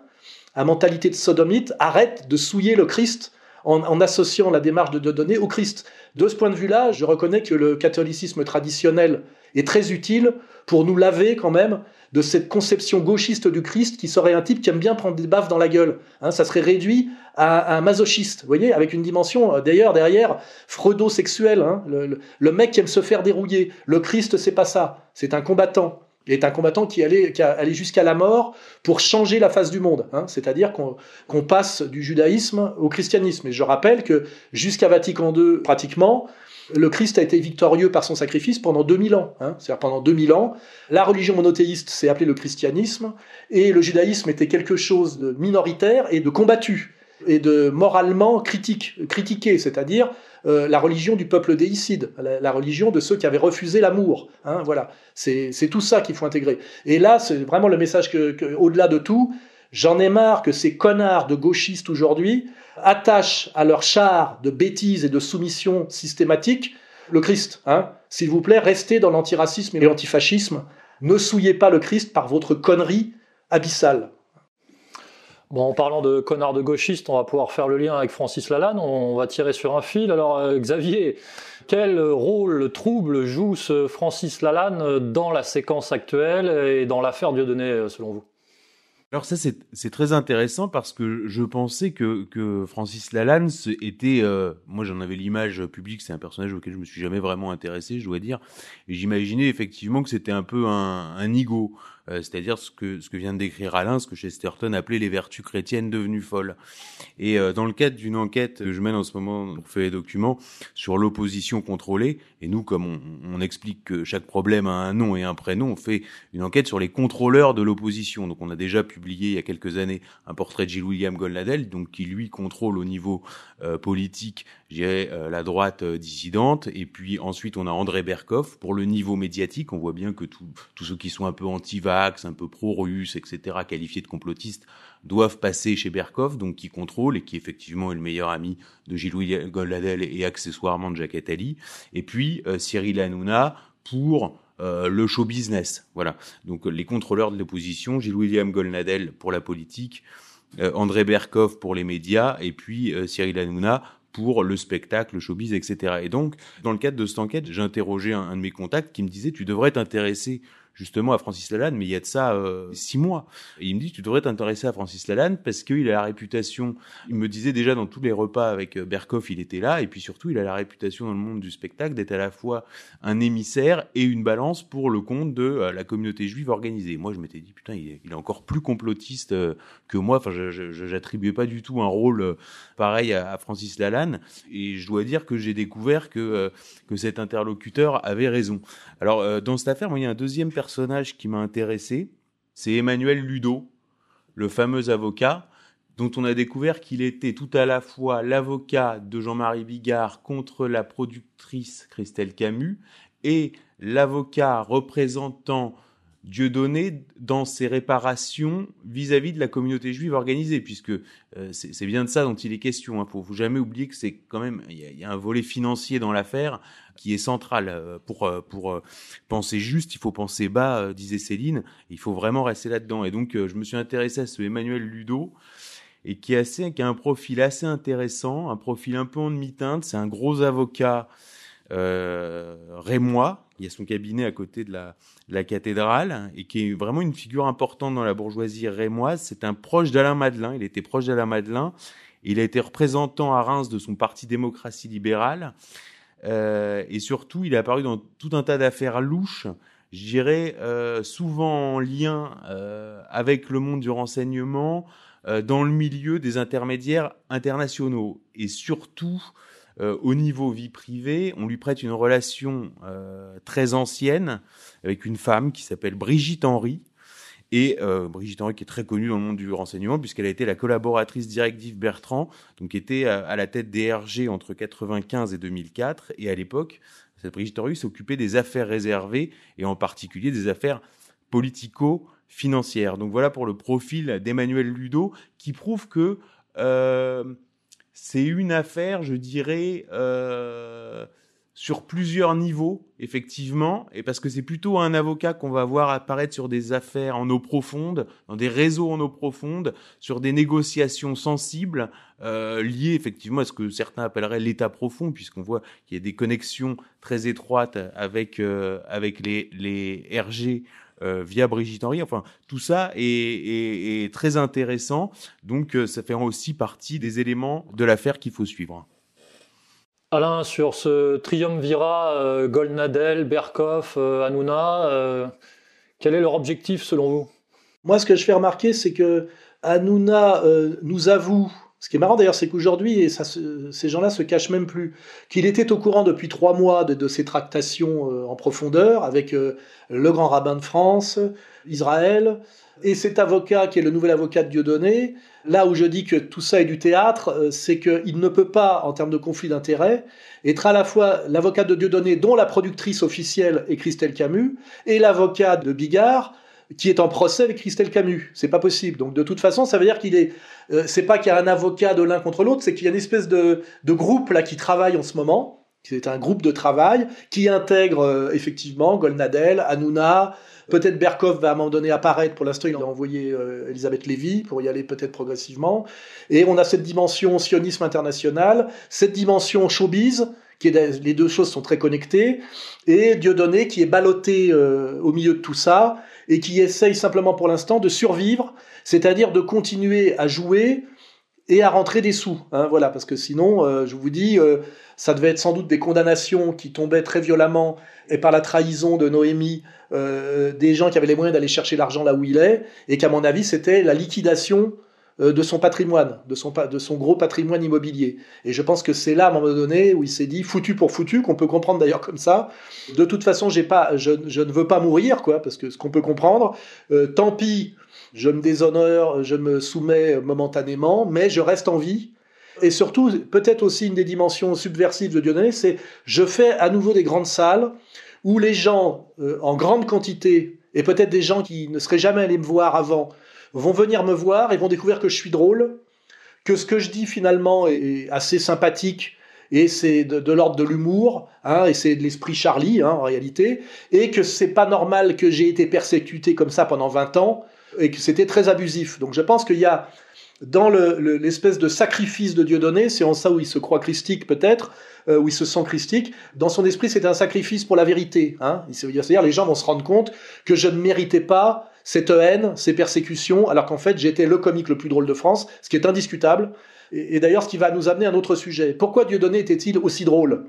à mentalité de sodomite, arrêtent de souiller le Christ en, associant la démarche de Dieudonné au Christ. De ce point de vue-là, je reconnais que le catholicisme traditionnel est très utile pour nous laver quand même de cette conception gauchiste du Christ qui serait un type qui aime bien prendre des baffes dans la gueule. Hein, ça serait réduit à, un masochiste, vous voyez, avec une dimension euh, d'ailleurs derrière freudo-sexuelle. Hein, le, mec qui aime se faire dérouiller. Le Christ, c'est pas ça. C'est un combattant. Il est un combattant qui allait, qui allait jusqu'à la mort pour changer la face du monde. Hein. C'est-à-dire qu'on passe du judaïsme au christianisme. Et je rappelle que jusqu'à Vatican II, pratiquement, le Christ a été victorieux par son sacrifice pendant 2000 ans. Hein. C'est-à-dire pendant 2000 ans, la religion monothéiste s'est appelée le christianisme, et le judaïsme était quelque chose de minoritaire et de combattu, et de moralement critique, critiqué, c'est-à-dire euh, la religion du peuple déicide, la, religion de ceux qui avaient refusé l'amour. Hein, voilà, c'est tout ça qu'il faut intégrer. Et là, c'est vraiment le message que, au-delà de tout, j'en ai marre que ces connards de gauchistes aujourd'hui attachent à leur char de bêtises et de soumission systématique le Christ. Hein. S'il vous plaît, restez dans l'antiracisme et l'antifascisme. Ne souillez pas le Christ par votre connerie abyssale. Bon, en parlant de connards de gauchistes, on va pouvoir faire le lien avec Francis Lalanne. On va tirer sur un fil. Alors, euh, Xavier, quel rôle trouble joue ce Francis Lalanne dans la séquence actuelle et dans l'affaire Dieudonné, euh, selon vous? Alors ça c'est très intéressant parce que je pensais que, que Francis Lalanne était, euh, moi j'en avais l'image publique, c'est un personnage auquel je me suis jamais vraiment intéressé, je dois dire, et j'imaginais effectivement que c'était un peu un, un ego, euh, c'est-à-dire ce que, ce que vient de décrire Alain, ce que Chesterton appelait les vertus chrétiennes devenues folles. Et euh, dans le cadre d'une enquête que je mène en ce moment pour les documents sur l'opposition contrôlée, et nous, comme on, on, explique que chaque problème a un nom et un prénom, on fait une enquête sur les contrôleurs de l'opposition. Donc on a déjà publié il y a quelques années un portrait de Gilles William Goldnadel, donc qui lui contrôle au niveau politique, je la droite dissidente, et puis ensuite on a André Berkoff pour le niveau médiatique. On voit bien que tous ceux qui sont un peu anti-vax, un peu pro-russe, etc., qualifiés de complotistes, doivent passer chez Berkov, donc qui contrôle et qui effectivement est le meilleur ami de Gilles Goldadel et accessoirement de Jacques Attali. Et puis euh, Cyril Hanouna pour euh, le show business. Voilà. Donc les contrôleurs de l'opposition, Gilles William Goldnadel pour la politique, euh, André Berkov pour les médias et puis Cyril Hanouna pour le spectacle, le showbiz, etc. Et donc, dans le cadre de cette enquête, j'ai interrogé un, de mes contacts qui me disait, tu devrais t'intéresser justement à Francis Lalanne, mais il y a de ça euh, six mois. Et il me dit, tu devrais t'intéresser à Francis Lalanne parce qu'il a la réputation, il me disait déjà dans tous les repas avec euh, Berkoff, il était là, et puis surtout, il a la réputation dans le monde du spectacle d'être à la fois un émissaire et une balance pour le compte de euh, la communauté juive organisée. Moi, je m'étais dit, putain, il est, encore plus complotiste que moi. Enfin, je n'attribuais pas du tout un rôle pareil à, Francis Lalanne. Et je dois dire que j'ai découvert que, que cet interlocuteur avait raison. Alors, dans cette affaire, il y a un deuxième personnage qui m'a intéressé, c'est Emmanuel Ludo, le fameux avocat, dont on a découvert qu'il était tout à la fois l'avocat de Jean-Marie Bigard contre la productrice Christelle Camus et l'avocat représentant Dieudonné dans ses réparations vis-à-vis de la communauté juive organisée, puisque euh, c'est bien de ça dont il est question. Il hein. faut, faut jamais oublier que c'est quand même il y, a un volet financier dans l'affaire qui est central euh, pour euh, pour penser juste. Il faut penser bas, disait Céline. Il faut vraiment rester là-dedans. Et donc je me suis intéressé à ce Emmanuel Ludo et qui est assez qui a un profil assez intéressant, un profil un peu en demi-teinte. C'est un gros avocat euh, rémois. Il y a son cabinet à côté de la, la, cathédrale et qui est vraiment une figure importante dans la bourgeoisie rémoise. C'est un proche d'Alain Madelin. Il était proche d'Alain Madelin. Il a été représentant à Reims de son parti démocratie libérale. Euh, et surtout, il est apparu dans tout un tas d'affaires louches, je dirais euh, souvent en lien euh, avec le monde du renseignement, euh, dans le milieu des intermédiaires internationaux. Et surtout, euh, au niveau vie privée, on lui prête une relation euh, très ancienne avec une femme qui s'appelle Brigitte Henry. Et euh, Brigitte Henry qui est très connue dans le monde du renseignement puisqu'elle a été la collaboratrice directe d'Yves Bertrand, donc qui était à, la tête des RG entre 95 et 2004. Et à l'époque, cette Brigitte Henry s'occupait des affaires réservées et en particulier des affaires politico-financières. Donc voilà pour le profil d'Emmanuel Ludo qui prouve que c'est une affaire, je dirais, euh, sur plusieurs niveaux, effectivement, et parce que c'est plutôt un avocat qu'on va voir apparaître sur des affaires en eau profonde, dans des réseaux en eau profonde, sur des négociations sensibles, euh, liées effectivement à ce que certains appelleraient l'état profond, puisqu'on voit qu'il y a des connexions très étroites avec, euh, avec les, les RG via Brigitte Henry. Enfin, tout ça est, est, est très intéressant. Donc, euh, ça fait aussi partie des éléments de l'affaire qu'il faut suivre. Alain, sur ce triumvirat, euh, Golnadel, Berkoff, euh, Hanouna, euh, quel est leur objectif selon vous? Moi, ce que je fais remarquer, c'est que Hanouna euh, nous avoue, ce qui est marrant d'ailleurs, c'est qu'aujourd'hui, ces gens-là se cachent même plus, qu'il était au courant depuis trois mois de, de ces tractations euh, en profondeur avec euh, le grand rabbin de France, Israël, et cet avocat qui est le nouvel avocat de Dieudonné. Là où je dis que tout ça est du théâtre, euh, c'est qu'il ne peut pas, en termes de conflit d'intérêts, être à la fois l'avocat de Dieudonné, dont la productrice officielle est Christelle Camus, et l'avocat de Bigard, qui est en procès avec Christelle Camus. C'est pas possible. Donc de toute façon, ça veut dire qu'il est. euh, c'est pas qu'il y a un avocat de l'un contre l'autre, c'est qu'il y a une espèce de, de groupe là qui travaille en ce moment. C'est un groupe de travail qui intègre euh, effectivement Golnadel, Hanouna, peut-être Berkov va à un moment donné apparaître. Pour l'instant, il a envoyé euh, Elisabeth Lévy pour y aller peut-être progressivement. Et on a cette dimension sionisme international, cette dimension showbiz, qui les deux choses sont très connectées, et Dieudonné qui est ballotté euh, au milieu de tout ça et qui essaye simplement pour l'instant de survivre, c'est-à-dire de continuer à jouer et à rentrer des sous. Hein, voilà, parce que sinon, euh, je vous dis, euh, ça devait être sans doute des condamnations qui tombaient très violemment et par la trahison de Noémie, des gens qui avaient les moyens d'aller chercher l'argent là où il est, et qu'à mon avis, c'était la liquidation de son patrimoine, de son, gros patrimoine immobilier. Et je pense que c'est là, à un moment donné, où il s'est dit, foutu pour foutu, qu'on peut comprendre d'ailleurs comme ça. De toute façon, je ne veux pas mourir, quoi, parce que ce qu'on peut comprendre, euh, tant pis, je me déshonore, je me soumets momentanément, mais je reste en vie. Et surtout, peut-être aussi une des dimensions subversives de Dieudonné, c'est je fais à nouveau des grandes salles où les gens, euh, en grande quantité, et peut-être des gens qui ne seraient jamais allés me voir avant, vont venir me voir et vont découvrir que je suis drôle, que ce que je dis finalement est assez sympathique et c'est de, l'ordre de l'humour, hein, et c'est de l'esprit Charlie hein, en réalité, et que c'est pas normal que j'ai été persécuté comme ça pendant 20 ans et que c'était très abusif. Donc je pense qu'il y a dans le- le- l'espèce de sacrifice de Dieudonné, c'est en ça où il se croit christique peut-être, euh, où il se sent christique, dans son esprit c'est un sacrifice pour la vérité. Hein C'est-à-dire les gens vont se rendre compte que je ne méritais pas cette haine, ces persécutions, alors qu'en fait j'étais le comique le plus drôle de France, ce qui est indiscutable. Et, et d'ailleurs ce qui va nous amener à un autre sujet. Pourquoi Dieudonné était-il aussi drôle?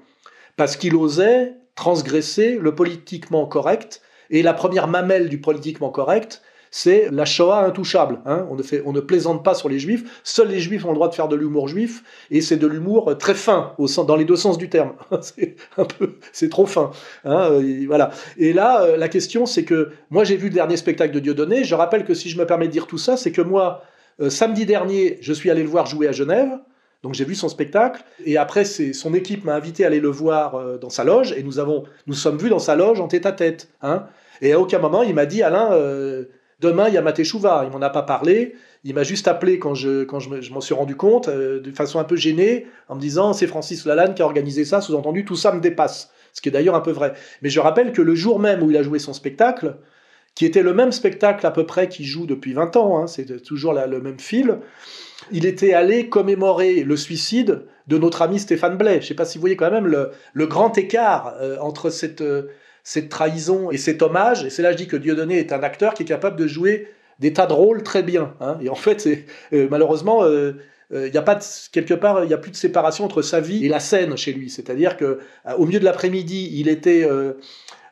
Parce qu'il osait transgresser le politiquement correct, et la première mamelle du politiquement correct, c'est la Shoah intouchable. hein. On, ne fait, on ne plaisante pas sur les juifs. Seuls les juifs ont le droit de faire de l'humour juif, et c'est de l'humour très fin, dans les deux sens du terme. c'est un peu, c'est trop fin. hein, euh, et voilà. Et là, euh, la question, c'est que moi, j'ai vu le dernier spectacle de Dieudonné. Je rappelle que si je me permets de dire tout ça, c'est que moi, euh, samedi dernier, je suis allé le voir jouer à Genève. Donc j'ai vu son spectacle et après son équipe m'a invité à aller le voir dans sa loge et nous avons nous sommes vus dans sa loge en tête à tête. Hein et à aucun moment il m'a dit Alain demain il y a Mateshouva. Il m'en a pas parlé. Il m'a juste appelé quand je quand je, me- je m'en suis rendu compte euh, de façon un peu gênée en me disant c'est Francis Lalanne qui a organisé ça. Sous-entendu tout ça me dépasse. Ce qui est d'ailleurs un peu vrai. Mais je rappelle que le jour même où il a joué son spectacle, qui était le même spectacle à peu près qu'il joue depuis 20 ans, hein, c'est toujours le même fil, il était allé commémorer le suicide de notre ami Stéphane Blais. Je ne sais pas si vous voyez quand même le, le grand écart euh, entre cette, euh, cette trahison et cet hommage. Et c'est là que je dis que Dieudonné est un acteur qui est capable de jouer des tas de rôles très bien. hein. Et en fait, euh, malheureusement, euh, euh, il y a pas quelque part, il n'y a plus de séparation entre sa vie et la scène chez lui. C'est-à-dire que au milieu de l'après-midi, il était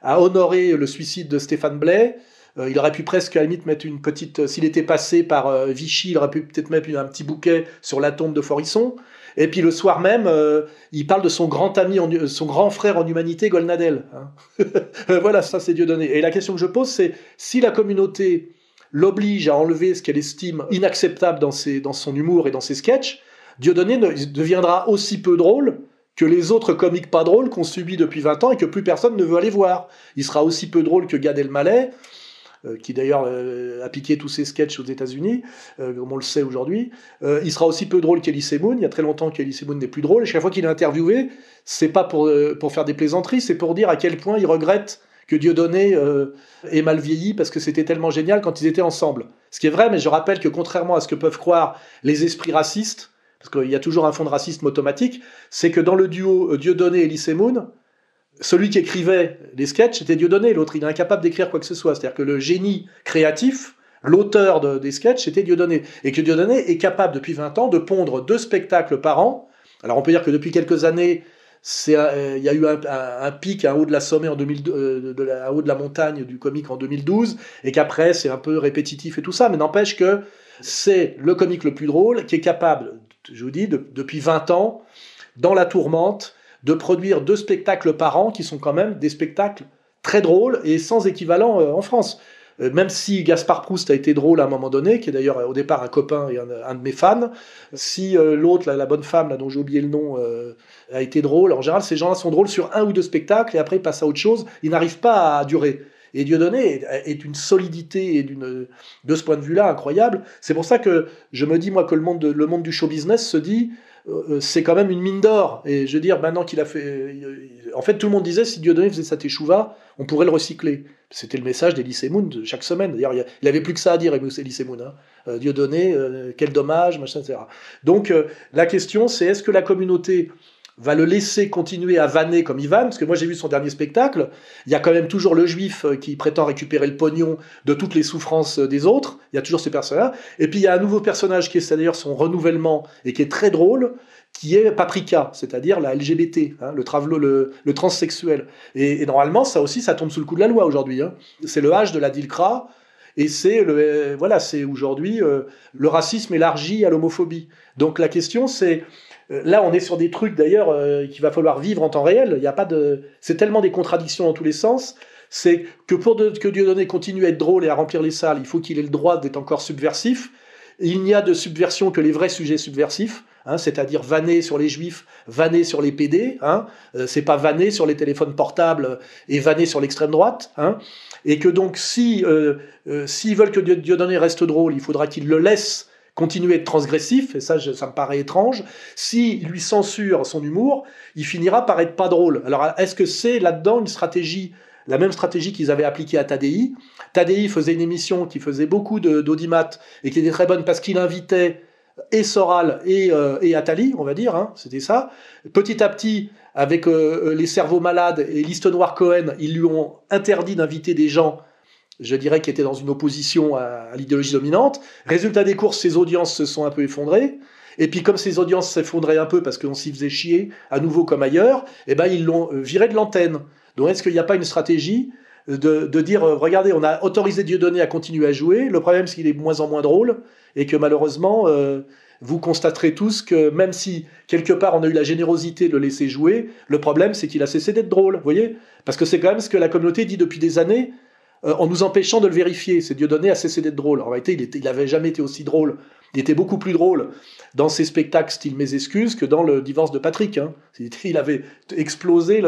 à honorer le suicide de Stéphane Blais. Il aurait pu presque à la limite mettre une petite. S'il était passé par Vichy, il aurait pu peut-être mettre un petit bouquet sur la tombe de Forisson. Et puis le soir même, euh, il parle de son grand ami, en- son grand frère en humanité, Golnadel. hein. voilà, ça c'est Dieudonné. Et la question que je pose, c'est si la communauté l'oblige à enlever ce qu'elle estime inacceptable dans, dans son humour et dans ses sketchs, Dieudonné ne- deviendra aussi peu drôle que les autres comiques pas drôles qu'on subit depuis 20 ans et que plus personne ne veut aller voir. Il sera aussi peu drôle que Gad Elmaleh, euh, qui d'ailleurs euh, a piqué tous ses sketchs aux États-Unis, euh, comme on le sait aujourd'hui. Euh, il sera aussi peu drôle qu'Elie Moon. Il y a très longtemps qu'Elie Moon n'est plus drôle. Et chaque fois qu'il est interviewé, c'est pas pour, euh, pour faire des plaisanteries, c'est pour dire à quel point il regrette que Dieudonné euh, ait mal vieilli parce que c'était tellement génial quand ils étaient ensemble. Ce qui est vrai, mais je rappelle que contrairement à ce que peuvent croire les esprits racistes, parce qu'il y a toujours un fond de racisme automatique, c'est que dans le duo euh, Dieudonné et Elie Moon, celui qui écrivait les sketchs était Dieudonné, l'autre il est incapable d'écrire quoi que ce soit. C'est-à-dire que le génie créatif, l'auteur de- des sketchs, c'était Dieudonné. Et que Dieudonné est capable depuis 20 ans de pondre deux spectacles par an. Alors on peut dire que depuis quelques années, un- euh, il y a eu un, un- un pic à haut de la sommet en 2002, euh, haut de la montagne du comique en 2012, et qu'après c'est un peu répétitif et tout ça, mais n'empêche que c'est le comique le plus drôle qui est capable, je vous dis, de- depuis 20 ans, dans la tourmente, de produire deux spectacles par an qui sont quand même des spectacles très drôles et sans équivalent euh, en France. Euh, même si Gaspard Proust a été drôle à un moment donné, qui est d'ailleurs euh, au départ un copain et un, de mes fans, si l'autre, la, bonne femme, dont j'ai oublié le nom, a été drôle, en général, ces gens-là sont drôles sur un ou deux spectacles et après ils passent à autre chose, ils n'arrivent pas à durer. Et Dieudonné est, est une solidité et d'une, de ce point de vue-là incroyable. C'est pour ça que je me dis, moi, que le monde, de- le monde du show business se dit, c'est quand même une mine d'or. Et je veux dire, maintenant qu'il a fait. euh, En fait, tout le monde disait si Dieudonné faisait sa teshuva, on pourrait le recycler. C'était le message d'Elysée Moon de chaque semaine. D'ailleurs, il avait plus que ça à dire, Elysée Moon. Hein. Euh, Dieudonné, euh, quel dommage, machin, etc. Donc, euh, la question, c'est est-ce que la communauté va le laisser continuer à vanner comme il vanne Parce que moi, j'ai vu son dernier spectacle. Il y a quand même toujours le juif euh, qui prétend récupérer le pognon de toutes les souffrances euh, des autres. Il y a toujours ces personnages. Et puis, il y a un nouveau personnage qui est d'ailleurs son renouvellement et qui est très drôle, qui est Paprika, c'est-à-dire la LGBT, hein, le, travelo, le, transsexuel. Et, normalement, ça aussi, ça tombe sous le coup de la loi aujourd'hui. hein. C'est le H de la DILCRA. Et c'est euh, voilà, c'est aujourd'hui euh, le racisme élargi à l'homophobie. Donc la question c'est là on est sur des trucs d'ailleurs euh, qu'il va falloir vivre en temps réel. Il y a pas de c'est tellement des contradictions dans tous les sens. C'est que pour de- que Dieudonné continue à être drôle et à remplir les salles, il faut qu'il ait le droit d'être encore subversif. Il n'y a de subversion que les vrais sujets subversifs, hein, c'est-à-dire vanner sur les juifs, vanner sur les PD. Hein, euh, c'est pas vanner sur les téléphones portables et vanner sur l'extrême droite. Hein, et que donc si euh, euh, s'ils veulent que Dieu- Dieudonné reste drôle, il faudra qu'ils le laissent continuer à être transgressif, et ça, ça me paraît étrange. S'il lui censure son humour, il finira par être pas drôle. Alors, est-ce que c'est là-dedans une stratégie, la même stratégie qu'ils avaient appliquée à Tadei? Tadei faisait une émission qui faisait beaucoup d'audimat et qui était très bonne parce qu'il invitait et Soral et, euh, et Attali, on va dire, hein, c'était ça. Petit à petit, avec euh, les cerveaux malades et liste noire Cohen, ils lui ont interdit d'inviter des gens, je dirais, qui étaient dans une opposition à, l'idéologie dominante. Résultat des courses, ses audiences se sont un peu effondrées. Et puis comme ces audiences s'effondraient un peu parce qu'on s'y faisait chier, à nouveau comme ailleurs, eh ben ils l'ont euh, viré de l'antenne. Donc est-ce qu'il n'y a pas une stratégie de, de dire, euh, regardez, on a autorisé Dieudonné à continuer à jouer, le problème c'est qu'il est de moins en moins drôle, et que malheureusement, euh, vous constaterez tous que même si quelque part on a eu la générosité de le laisser jouer, le problème c'est qu'il a cessé d'être drôle, vous voyez? Parce que c'est quand même ce que la communauté dit depuis des années, euh, en nous empêchant de le vérifier. C'est Dieudonné a cessé d'être drôle. En réalité, il, était, il avait jamais été aussi drôle. Il était beaucoup plus drôle dans ses spectacles style Mes excuses que dans le divorce de Patrick. Hein. Il avait explosé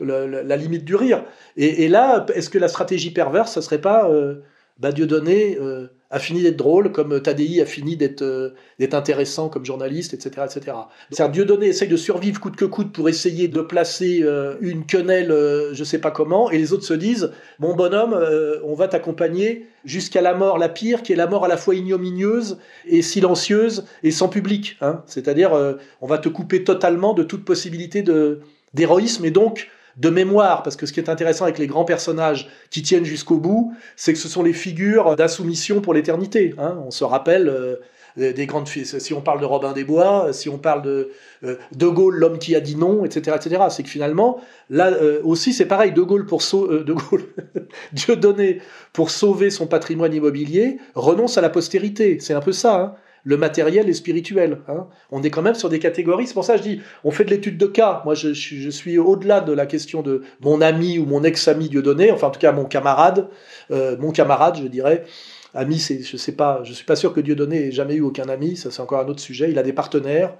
la limite du rire. Et, et là, est-ce que la stratégie perverse, ça serait pas euh, bah, Dieudonné euh, a fini d'être drôle, comme Tadei a fini d'être euh, d'être intéressant comme journaliste, etc. etc. C'est-à-dire Dieudonné essaye de survivre coûte que coûte pour essayer de placer euh, une quenelle, euh, je sais pas comment, et les autres se disent, mon bonhomme, euh, on va t'accompagner jusqu'à la mort la pire, qui est la mort à la fois ignominieuse et silencieuse et sans public. Hein. C'est-à-dire, euh, on va te couper totalement de toute possibilité d'héroïsme et donc de mémoire, parce que ce qui est intéressant avec les grands personnages qui tiennent jusqu'au bout, c'est que ce sont les figures d'insoumission pour l'éternité. Hein. On se rappelle euh, des grandes si on parle de Robin des Bois, si on parle de euh, De Gaulle, l'homme qui a dit non, etc., etc. C'est que finalement, là euh, aussi, c'est pareil. De Gaulle pour Gaulle, Dieudonné pour sauver son patrimoine immobilier renonce à la postérité. C'est un peu ça. Hein le matériel et spirituel. Hein. On est quand même sur des catégories. C'est pour ça que je dis, on fait de l'étude de cas. Moi, je, suis au-delà de la question de mon ami ou mon ex-ami Dieudonné, enfin en tout cas mon camarade, euh, mon camarade, je dirais. Ami, c'est, je sais pas, je suis pas sûr que Dieudonné ait jamais eu aucun ami. Ça, c'est encore un autre sujet. Il a des partenaires,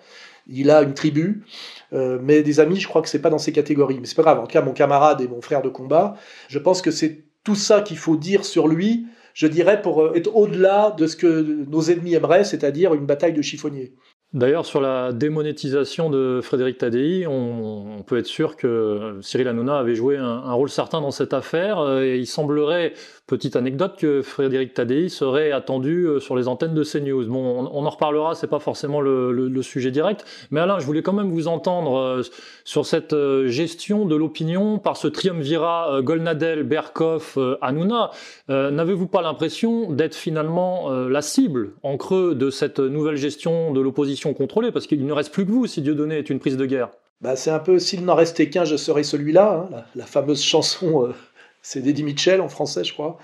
il a une tribu, euh, mais des amis, je crois que c'est pas dans ces catégories. Mais c'est pas grave. En tout cas, mon camarade et mon frère de combat, je pense que c'est tout ça qu'il faut dire sur lui je dirais, pour euh, être au-delà de ce que nos ennemis aimeraient, c'est-à-dire une bataille de chiffonniers. D'ailleurs, sur la démonétisation de Frédéric Tadei, on, peut être sûr que Cyril Hanouna avait joué un, un, rôle certain dans cette affaire. Euh, et il semblerait Petite anecdote que Frédéric Tadei serait attendu euh, sur les antennes de CNews. Bon, on, en reparlera, c'est pas forcément le, sujet direct. Mais Alain, je voulais quand même vous entendre euh, sur cette euh, gestion de l'opinion par ce triumvirat Golnadel, Berkoff, Hanouna. N'avez-vous pas l'impression d'être finalement la cible en creux de cette nouvelle gestion de l'opposition contrôlée? Parce qu'il ne reste plus que vous si Dieudonné est une prise de guerre. Bah, c'est un peu s'il n'en restait qu'un, je serais celui-là. Hein, la, fameuse chanson c'est Eddie Mitchell en français, je crois.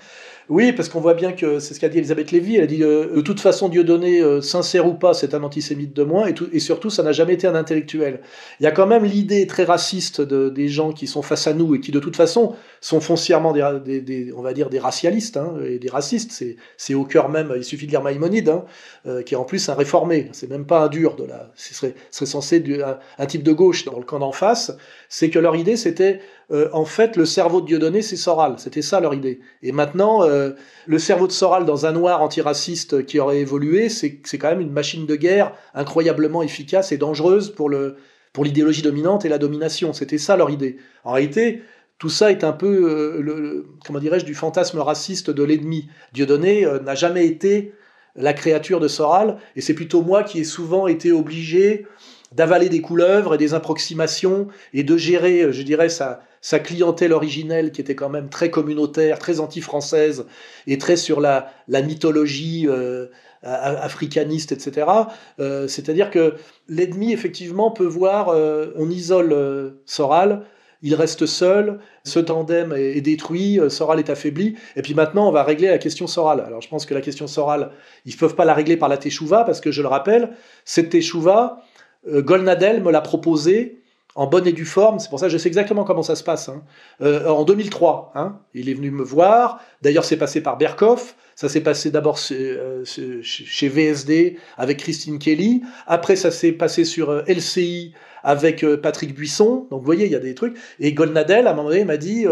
Oui, parce qu'on voit bien que c'est ce qu'a dit Elisabeth Lévy. Elle a dit euh, de toute façon, Dieudonné, euh, sincère ou pas, c'est un antisémite de moins, et, surtout, ça n'a jamais été un intellectuel. Il y a quand même l'idée très raciste de, des gens qui sont face à nous et qui, de toute façon, sont foncièrement des, on va dire des racialistes hein, et des racistes. C'est au cœur même. Il suffit de lire Maïmonide, hein, euh, qui est en plus un réformé. C'est même pas un dur de la. Ce serait, censé un, un, type de gauche dans le camp d'en face. C'est que leur idée, c'était en fait le cerveau de Dieudonné, c'est Soral. C'était ça leur idée. Et maintenant euh, le cerveau de Soral dans un noir antiraciste qui aurait évolué, c'est quand même une machine de guerre incroyablement efficace et dangereuse pour l'idéologie dominante et la domination. C'était ça leur idée. En réalité, tout ça est un peu, euh, comment dirais-je, du fantasme raciste de l'ennemi. Dieudonné euh, n'a jamais été la créature de Soral, et c'est plutôt moi qui ai souvent été obligé d'avaler des couleuvres et des approximations et de gérer, je dirais, sa, sa clientèle originelle qui était quand même très communautaire, très anti-française et très sur la, mythologie euh, africaniste, etc. Euh, c'est-à-dire que l'ennemi, effectivement, peut voir, euh, on isole Soral, il reste seul, ce tandem est, détruit, Soral est affaibli, et puis maintenant on va régler la question Soral. Alors je pense que la question Soral, ils ne peuvent pas la régler par la Teshuva, parce que je le rappelle, cette Teshuva, Golnadel me l'a proposée en bonne et due forme. C'est pour ça que je sais exactement comment ça se passe. Hein. Euh, en 2003, hein, il est venu me voir. D'ailleurs, c'est passé par Berkoff. Ça s'est passé d'abord euh, chez VSD avec Christine Kelly. Après, ça s'est passé sur euh, LCI avec Patrick Buisson. Donc, vous voyez, il y a des trucs. Et Goldnadel, à un moment donné, m'a dit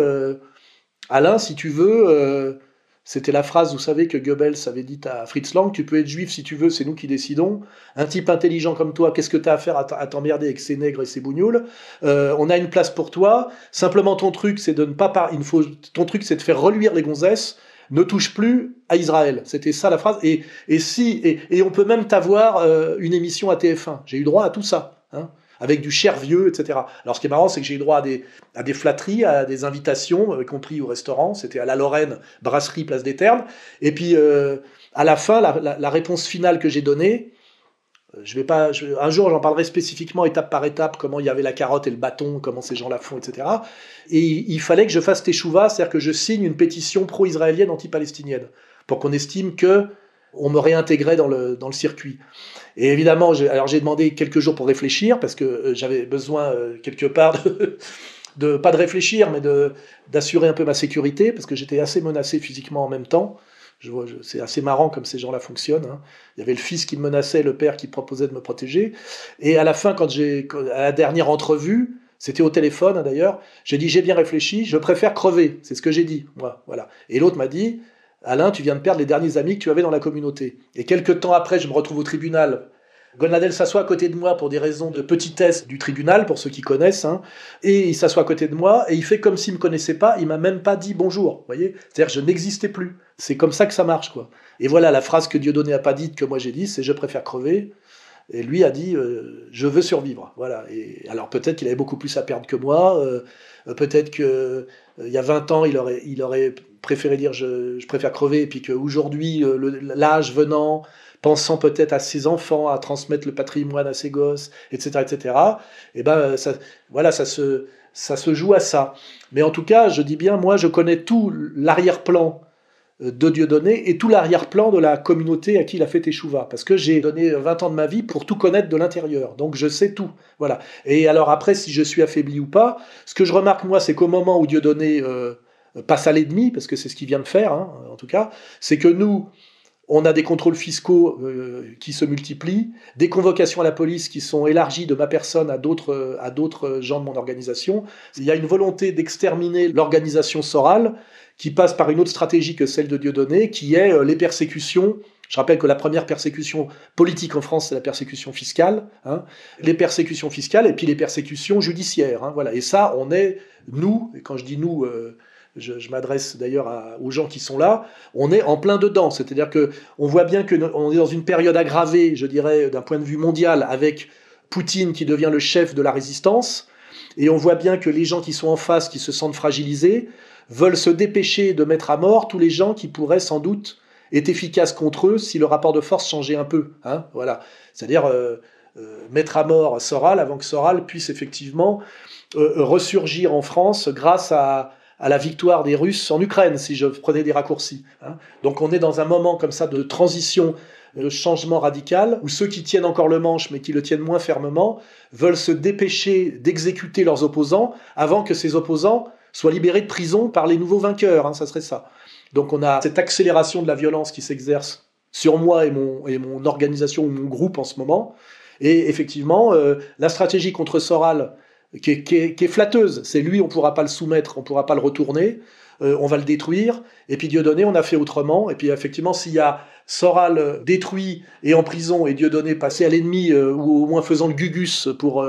Alain, si tu veux, c'était la phrase, vous savez, que Goebbels avait dit à Fritz Lang, tu peux être juif si tu veux, c'est nous qui décidons. Un type intelligent comme toi, qu'est-ce que tu as à faire à t'emmerder avec ces nègres et ces bougnoules? Euh, On a une place pour toi. Simplement, ton truc, c'est de ne pas... Par... Il faut... Ton truc, c'est de faire reluire les gonzesses. Ne touche plus à Israël. C'était ça la phrase. Et, et si et, et on peut même t'avoir euh, une émission à TF1. J'ai eu droit à tout ça. Hein avec du cher vieux, etc. Alors ce qui est marrant, c'est que j'ai eu droit à des, à flatteries, à des invitations, euh, y compris au restaurant. C'était à la Lorraine, brasserie, place des Ternes. Et puis euh, à la fin, la, réponse finale que j'ai donnée, euh, je vais pas, un jour j'en parlerai spécifiquement étape par étape comment il y avait la carotte et le bâton, comment ces gens la font, etc. Et il fallait que je fasse teshuva, c'est-à-dire que je signe une pétition pro-israélienne anti-palestinienne pour qu'on estime que on me réintégrait dans le, dans le circuit. Et évidemment, alors j'ai demandé quelques jours pour réfléchir parce que euh, j'avais besoin euh, quelque part de, pas de réfléchir, mais d'assurer un peu ma sécurité parce que j'étais assez menacé physiquement en même temps. Je vois, c'est assez marrant comme ces gens-là fonctionnent. Hein. Il y avait le fils qui me menaçait, le père qui proposait de me protéger. Et à la fin, quand j'ai à la dernière entrevue, c'était au téléphone hein, d'ailleurs, j'ai dit j'ai bien réfléchi, je préfère crever. C'est ce que j'ai dit. Moi, voilà. Et l'autre m'a dit Alain, tu viens de perdre les derniers amis que tu avais dans la communauté. Et quelques temps après, je me retrouve au tribunal. Gonadel s'assoit à côté de moi pour des raisons de petitesse du tribunal, pour ceux qui connaissent, hein. et il s'assoit à côté de moi, et il fait comme s'il me connaissait pas, il m'a même pas dit bonjour, voyez C'est-à-dire je n'existais plus. C'est comme ça que ça marche, quoi. Et voilà, la phrase que Dieudonné a pas dite, que moi j'ai dit, c'est « je préfère crever ». Et lui a dit euh, je veux survivre. Voilà. Et alors peut-être qu'il avait beaucoup plus à perdre que moi. euh, peut-être que euh, y a 20 ans, il aurait, il aurait préféré dire je, préfère crever, et puis qu'aujourd'hui, euh, l'âge venant, pensant peut-être à ses enfants, à transmettre le patrimoine à ses gosses, etc., etc. Et ben euh, ça, voilà, ça se, ça se joue à ça. Mais en tout cas, je dis bien, moi, je connais tout l'arrière-plan euh, de Dieudonné et tout l'arrière-plan de la communauté à qui il a fait Teshuva. Parce que j'ai donné 20 ans de ma vie pour tout connaître de l'intérieur. Donc je sais tout. Voilà. Et alors après, si je suis affaibli ou pas, ce que je remarque, moi, c'est qu'au moment où Dieudonné euh, passe à l'ennemi, parce que c'est ce qu'il vient de faire, hein, en tout cas, c'est que nous, on a des contrôles fiscaux euh, qui se multiplient, des convocations à la police qui sont élargies de ma personne à d'autres à d'autres gens de mon organisation. Il y a une volonté d'exterminer l'organisation sorale qui passe par une autre stratégie que celle de Dieudonné, qui est euh, les persécutions. Je rappelle que la première persécution politique en France, c'est la persécution fiscale, hein, les persécutions fiscales et puis les persécutions judiciaires. hein, voilà. Et ça, on est, nous, et quand je dis nous, euh, je, m'adresse d'ailleurs aux gens qui sont là, on est en plein dedans. C'est-à-dire que on voit bien que on est dans une période aggravée, je dirais, d'un point de vue mondial, avec Poutine qui devient le chef de la résistance, et on voit bien que les gens qui sont en face, qui se sentent fragilisés, veulent se dépêcher de mettre à mort tous les gens qui pourraient sans doute être efficaces contre eux si le rapport de force changeait un peu. Hein, voilà. C'est-à-dire euh, euh, mettre à mort Soral avant que Soral puisse effectivement euh, ressurgir en France grâce à, à la victoire des Russes en Ukraine, si je prenais des raccourcis. hein. Donc on est dans un moment comme ça de transition, de changement radical, où ceux qui tiennent encore le manche, mais qui le tiennent moins fermement, veulent se dépêcher d'exécuter leurs opposants avant que ces opposants soient libérés de prison par les nouveaux vainqueurs. hein, ça serait ça. Donc on a cette accélération de la violence qui s'exerce sur moi et mon, et mon organisation ou mon groupe en ce moment. Et effectivement, euh, la stratégie contre Soral, qui est, flatteuse, c'est lui, on ne pourra pas le soumettre, on ne pourra pas le retourner, euh, on va le détruire. Et puis Dieudonné, on a fait autrement. Et puis effectivement, s'il y a Soral euh, détruit et en prison et Dieudonné passé à l'ennemi, euh, ou au moins faisant le gugus pour,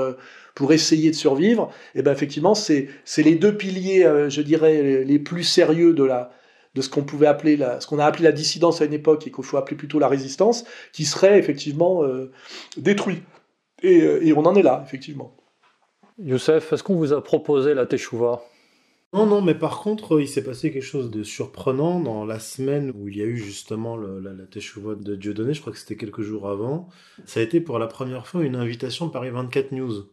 pour essayer de survivre, et ben effectivement, c'est les deux piliers, je dirais, les- plus sérieux de la de ce qu'on pouvait appeler ce qu'on a appelé la dissidence à une époque et qu'il faut appeler plutôt la résistance, qui serait effectivement euh, détruit. Et on en est là, effectivement. Youssef, est-ce qu'on vous a proposé la Teshuvah Non, non, mais par contre, il s'est passé quelque chose de surprenant dans la semaine où il y a eu justement la, la Teshuvah de Dieudonné, je crois que c'était quelques jours avant. Ça a été pour la première fois une invitation par i24 News.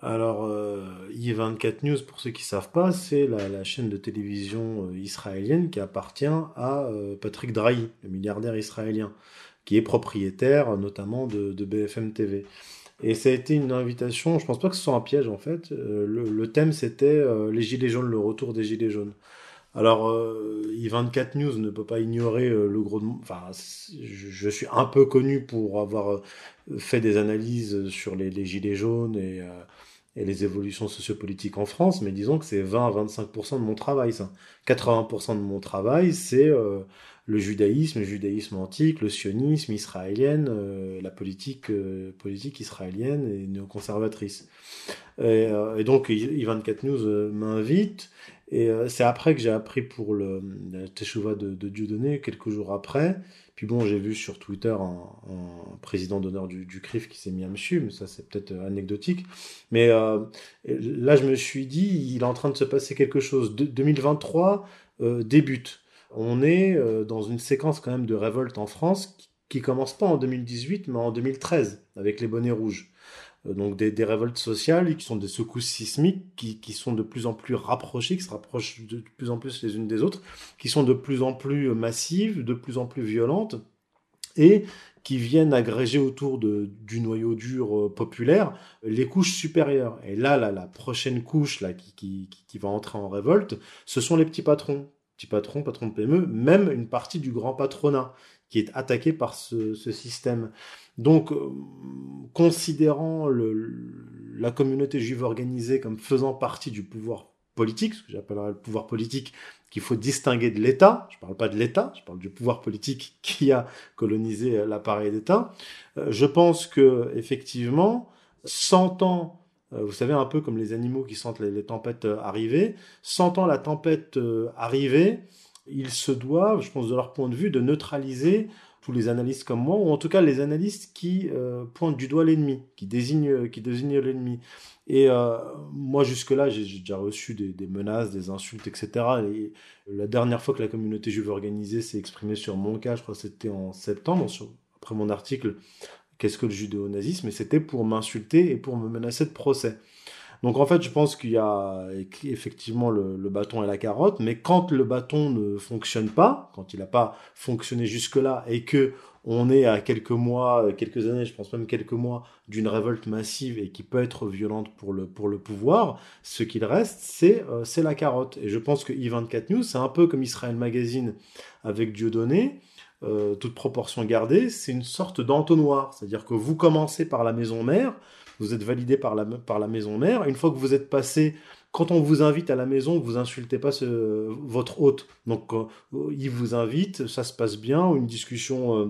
Alors, euh, i24 News, pour ceux qui savent pas, c'est la, chaîne de télévision euh, israélienne qui appartient à euh, Patrick Drahi, le milliardaire israélien, qui est propriétaire notamment de BFM TV. Et ça a été une invitation, je pense pas que ce soit un piège en fait. Euh, le, thème c'était euh, les Gilets jaunes, le retour des Gilets jaunes. Alors, euh, i24 News ne peut pas ignorer euh, le gros... Enfin, je, suis un peu connu pour avoir fait des analyses sur les, Gilets jaunes et, les évolutions sociopolitiques en France, mais disons que c'est 20 à 25% de mon travail, ça. 80% de mon travail, c'est le judaïsme, le judaïsme antique, le sionisme israélien, euh, la politique, euh, politique israélienne et néoconservatrice. Et, euh, et donc, I- I24 News euh, m'invite, et c'est après que j'ai appris pour le, la Teshuvah de, de Dieudonné, quelques jours après. Puis bon, j'ai vu sur Twitter un, président d'honneur du, du CRIF qui s'est mis à me suivre, mais ça c'est peut-être anecdotique. Mais là, je me suis dit, il est en train de se passer quelque chose. De- 2023 euh, débute. On est euh, dans une séquence quand même de révolte en France qui, commence pas en 2018, mais en 2013, avec les bonnets rouges. Euh, donc des, révoltes sociales qui sont des secousses sismiques qui, sont de plus en plus rapprochées, qui se rapprochent de plus en plus les unes des autres, qui sont de plus en plus massives, de plus en plus violentes, et qui viennent agréger autour du noyau dur euh, populaire les couches supérieures. Et là, là la prochaine couche là, qui, qui- qui va entrer en révolte, ce sont les petits patrons. Petits patrons, patrons de PME, même une partie du grand patronat qui est attaqué par ce, système. Donc, euh, considérant la communauté juive organisée comme faisant partie du pouvoir politique, ce que j'appellerais le pouvoir politique, qu'il faut distinguer de l'État, je ne parle pas de l'État, je parle du pouvoir politique qui a colonisé l'appareil d'État, euh, je pense que effectivement, sentant, euh, vous savez, un peu comme les animaux qui sentent les, tempêtes euh, arriver, sentant la tempête euh, arriver, ils se doivent, je pense de leur point de vue, de neutraliser tous les analystes comme moi, ou en tout cas les analystes qui euh, pointent du doigt l'ennemi, qui désignent, qui désignent l'ennemi. Et euh, moi, jusque-là, j'ai déjà reçu des, menaces, des insultes, etc. Et la dernière fois que la communauté juive organisée s'est exprimée sur mon cas, je crois que c'était en septembre, après mon article Qu'est-ce que le judéo-nazisme Et c'était pour m'insulter et pour me menacer de procès. Donc en fait, je pense qu'il y a effectivement le, bâton et la carotte, mais quand le bâton ne fonctionne pas, quand il n'a pas fonctionné jusque-là et que on est à quelques mois, quelques années, je pense même quelques mois, d'une révolte massive et qui peut être violente pour le, pour le pouvoir, ce qu'il reste, c'est euh, la carotte. Et je pense que I24 News, c'est un peu comme Israël Magazine avec Dieudonné, euh, toute proportion gardée, c'est une sorte d'entonnoir. C'est-à-dire que vous commencez par la maison mère, vous êtes validé par la, par la maison mère, une fois que vous êtes passé quand on vous invite à la maison, vous insultez pas votre hôte. Donc, euh, il vous invite, ça se passe bien, une discussion euh,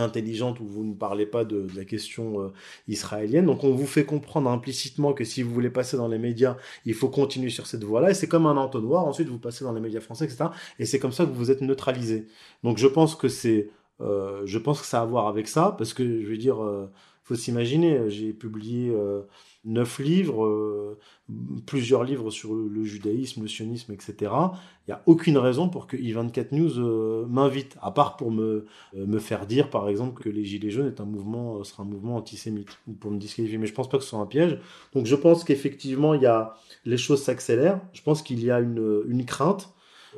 intelligente où vous ne parlez pas de, la question euh, israélienne. Donc on vous fait comprendre implicitement que si vous voulez passer dans les médias, il faut continuer sur cette voie-là. Et c'est comme un entonnoir. Ensuite, vous passez dans les médias français, etc. Et c'est comme ça que vous êtes neutralisé. Donc je pense que c'est, euh, je pense que ça a à voir avec ça, parce que je veux dire, euh, faut s'imaginer, j'ai publié euh, neuf livres, euh, plusieurs livres sur le, judaïsme, le sionisme, etc. Il n'y a aucune raison pour que i24 News euh, m'invite, à part pour me, euh, me faire dire, par exemple, que les Gilets jaunes est un mouvement, sera un mouvement antisémite, ou pour me disqualifier. Mais je pense pas que ce soit un piège. Donc je pense qu'effectivement, il y a, les choses s'accélèrent. Je pense qu'il y a une, une crainte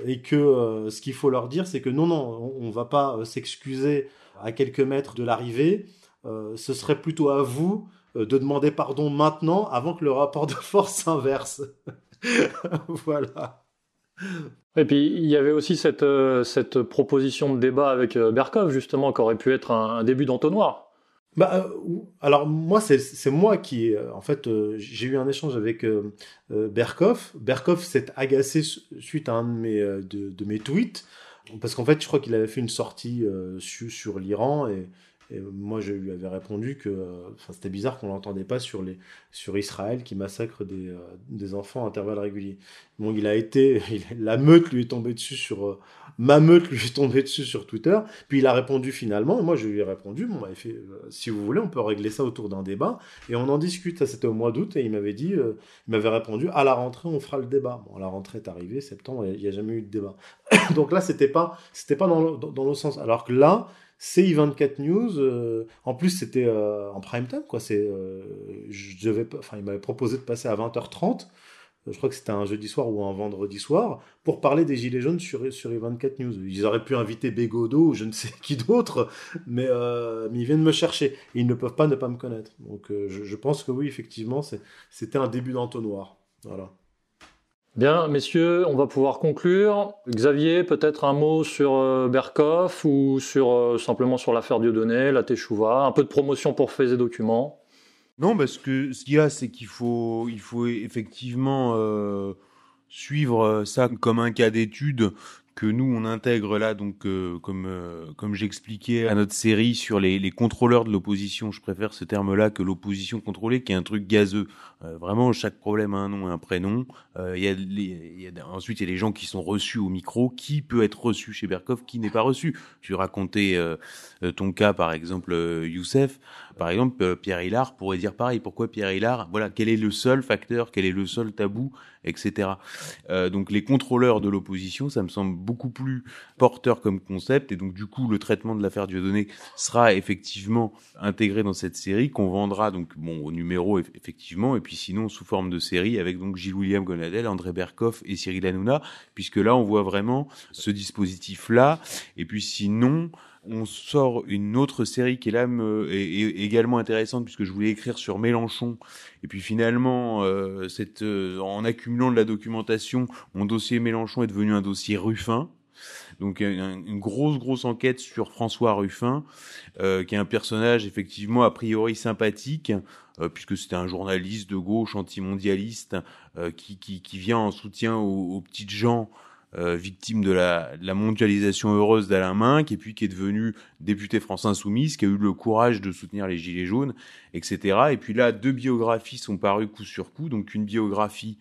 et que ce qu'il faut leur dire, c'est que non, non, on, ne va pas s'excuser à quelques mètres de l'arrivée. ce serait plutôt à vous de demander pardon maintenant avant que le rapport de force s'inverse. voilà. Et puis il y avait aussi cette, euh, cette proposition de débat avec euh, Berkov, justement, qui aurait pu être un, un début d'entonnoir. Bah, euh, alors moi, c'est moi qui, euh, en fait, euh, j'ai eu un échange avec euh, Berkov. Berkov s'est agacé suite à un de mes, de, de mes tweets, parce qu'en fait, je crois qu'il avait fait une sortie sur, sur l'Iran et, et moi, je lui avais répondu que c'était bizarre qu'on l'entendait pas sur, les, sur Israël qui massacre des, euh, des enfants à intervalles réguliers. Bon, il a été, la meute lui est tombée dessus sur, euh, ma meute lui est tombée dessus sur Twitter. Puis il a répondu finalement, et moi je lui ai répondu, bon, bah, fait, euh, si vous voulez, on peut régler ça autour d'un débat, et on en discute. Ça, c'était au mois d'août, et il m'avait dit, il m'avait répondu, à la rentrée, on fera le débat. Bon, la rentrée est arrivée, septembre, il n'y a, jamais eu de débat. Donc là, c'était pas, c'était pas dans, dans le sens. Alors que là, c'est i24 News. Euh, en plus, c'était euh, en prime time, quoi. C'est, euh, je enfin, il m'avait proposé de passer à 20h30. Je crois que c'était un jeudi soir ou un vendredi soir pour parler des gilets jaunes sur sur i24 News. Ils auraient pu inviter Bégodo ou je ne sais qui d'autre, mais, ils viennent me chercher. Ils ne peuvent pas ne pas me connaître. Donc, je, je, pense que oui, effectivement, c'était un début d'entonnoir. Voilà. Bien, messieurs, on va pouvoir conclure. Xavier, peut-être un mot sur euh, Berkoff ou sur euh, simplement sur l'affaire Dieudonné, la Teshuvah, un peu de promotion pour faits et documents? Non, parce que ce qu'il y a, c'est qu'il faut, il faut effectivement euh, suivre ça comme un cas d'étude que nous on intègre là donc euh, comme euh, comme j'expliquais à notre série sur les, les contrôleurs de l'opposition je préfère ce terme là que l'opposition contrôlée qui est un truc gazeux. Euh, vraiment chaque problème a un nom et un prénom. Il y a, les, y a ensuite il y a les gens qui sont reçus au micro. Qui peut être reçu chez Berkov qui n'est pas reçu? Tu racontais ton cas par exemple Youssef. Par exemple Pierre Hillard pourrait dire pareil. Pourquoi Pierre Hillard? Voilà quel est le seul facteur quel est le seul tabou etc donc les contrôleurs de l'opposition ça me semble beaucoup plus porteur comme concept. Et donc du coup le traitement de l'affaire Dieudonné sera effectivement intégré dans cette série qu'on vendra donc bon au numéro effectivement. Et puis sinon sous forme de série avec donc Gilles William Gonadel, André Berkoff et Cyril Hanouna puisque là on voit vraiment ce dispositif là et puis sinon on sort une autre série qui est là me, est, également intéressante puisque je voulais écrire sur Mélenchon. Et puis finalement euh, euh, en accumulant de la documentation mon dossier Mélenchon est devenu un dossier Ruffin. Donc une, une grosse grosse enquête sur François Ruffin euh, qui est un personnage effectivement a priori sympathique euh, puisque c'était un journaliste de gauche antimondialiste euh, qui, qui, qui vient en soutien aux, aux petites gens euh, victime de la, mondialisation heureuse d'Alain Minck, et puis qui est devenu député France Insoumise, qui a eu le courage de soutenir les Gilets jaunes, etc. Et puis là, deux biographies sont parues coup sur coup, donc une biographie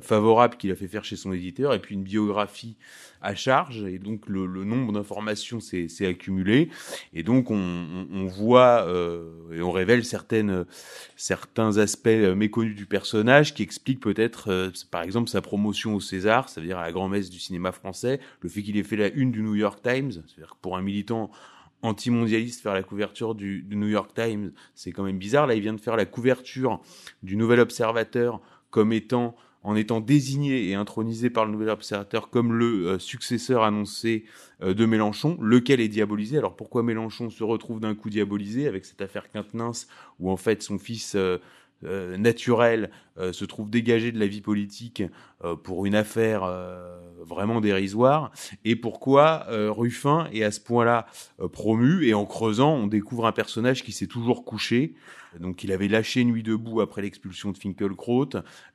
favorable qu'il a fait faire chez son éditeur, et puis une biographie à charge, et donc le, nombre d'informations s'est accumulé, et donc on, voit euh, et on révèle certaines, certains aspects méconnus du personnage qui expliquent peut-être, euh, par exemple, sa promotion au César, c'est-à-dire à la grand-messe du cinéma français, le fait qu'il ait fait la une du New York Times, c'est-à-dire que pour un militant anti-mondialiste faire la couverture du New York Times, c'est quand même bizarre. Là, il vient de faire la couverture du Nouvel Observateur comme étant en étant désigné et intronisé par le nouvel observateur comme le euh, successeur annoncé euh, de Mélenchon, lequel est diabolisé? Alors pourquoi Mélenchon se retrouve d'un coup diabolisé avec cette affaire Quintenance où en fait son fils euh, naturel se trouve dégagé de la vie politique pour une affaire vraiment dérisoire? Et pourquoi Ruffin est à ce point-là promu? Et en creusant on découvre un personnage qui s'est toujours couché donc il avait lâché Nuit debout après l'expulsion de Finkelkraut.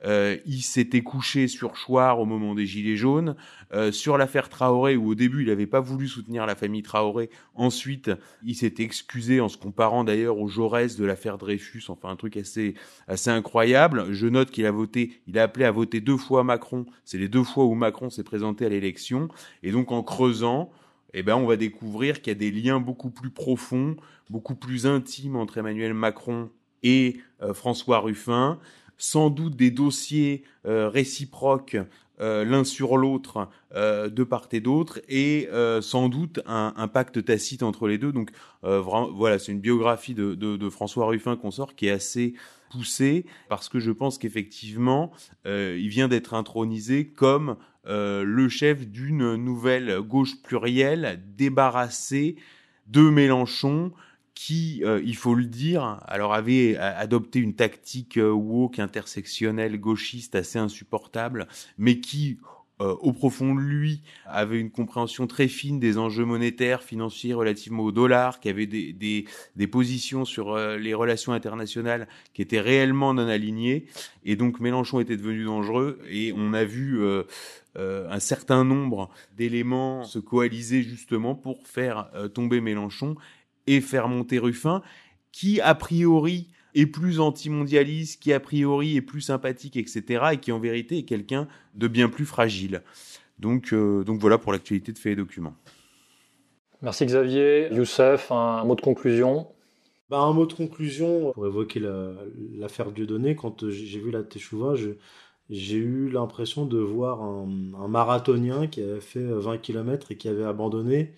Euh, il s'était couché sur Chouard au moment des Gilets jaunes. Euh, sur l'affaire Traoré, où au début il n'avait pas voulu soutenir la famille Traoré. Ensuite, il s'était excusé en se comparant d'ailleurs au Jaurès de l'affaire Dreyfus. Enfin un truc assez assez incroyable. Je note qu'il a voté, il a appelé à voter deux fois Macron. C'est les deux fois où Macron s'est présenté à l'élection. Et donc en creusant, eh ben, on va découvrir qu'il y a des liens beaucoup plus profonds, beaucoup plus intimes entre Emmanuel Macron et euh, François Ruffin, sans doute des dossiers euh, réciproques euh, l'un sur l'autre de part et d'autre, et sans doute un, pacte tacite entre les deux. Donc voilà, c'est une biographie de, de François Ruffin qu'on sort qui est assez poussée parce que je pense qu'effectivement, il vient d'être intronisé comme euh, le chef d'une nouvelle gauche plurielle débarrassée de Mélenchon qui, euh, il faut le dire, alors avait adopté une tactique euh, woke intersectionnelle gauchiste assez insupportable, mais qui, au profond de lui, avait une compréhension très fine des enjeux monétaires, financiers relativement au dollar, qui avait des, des, positions sur les relations internationales qui étaient réellement non alignées. Et donc Mélenchon était devenu dangereux et on a vu un certain nombre d'éléments se coaliser justement pour faire tomber Mélenchon et faire monter Ruffin, qui a priori est plus antimondialiste, qui a priori est plus sympathique, etc., et qui en vérité est quelqu'un de bien plus fragile. Donc, euh, donc voilà pour l'actualité de Faits et Documents. Merci Xavier. Youssef, un, mot de conclusion? Bah, Un mot de conclusion pour évoquer l'affaire Dieudonné. Quand j'ai vu la Teshuva, j'ai eu l'impression de voir un, marathonien qui avait fait 20 km et qui avait abandonné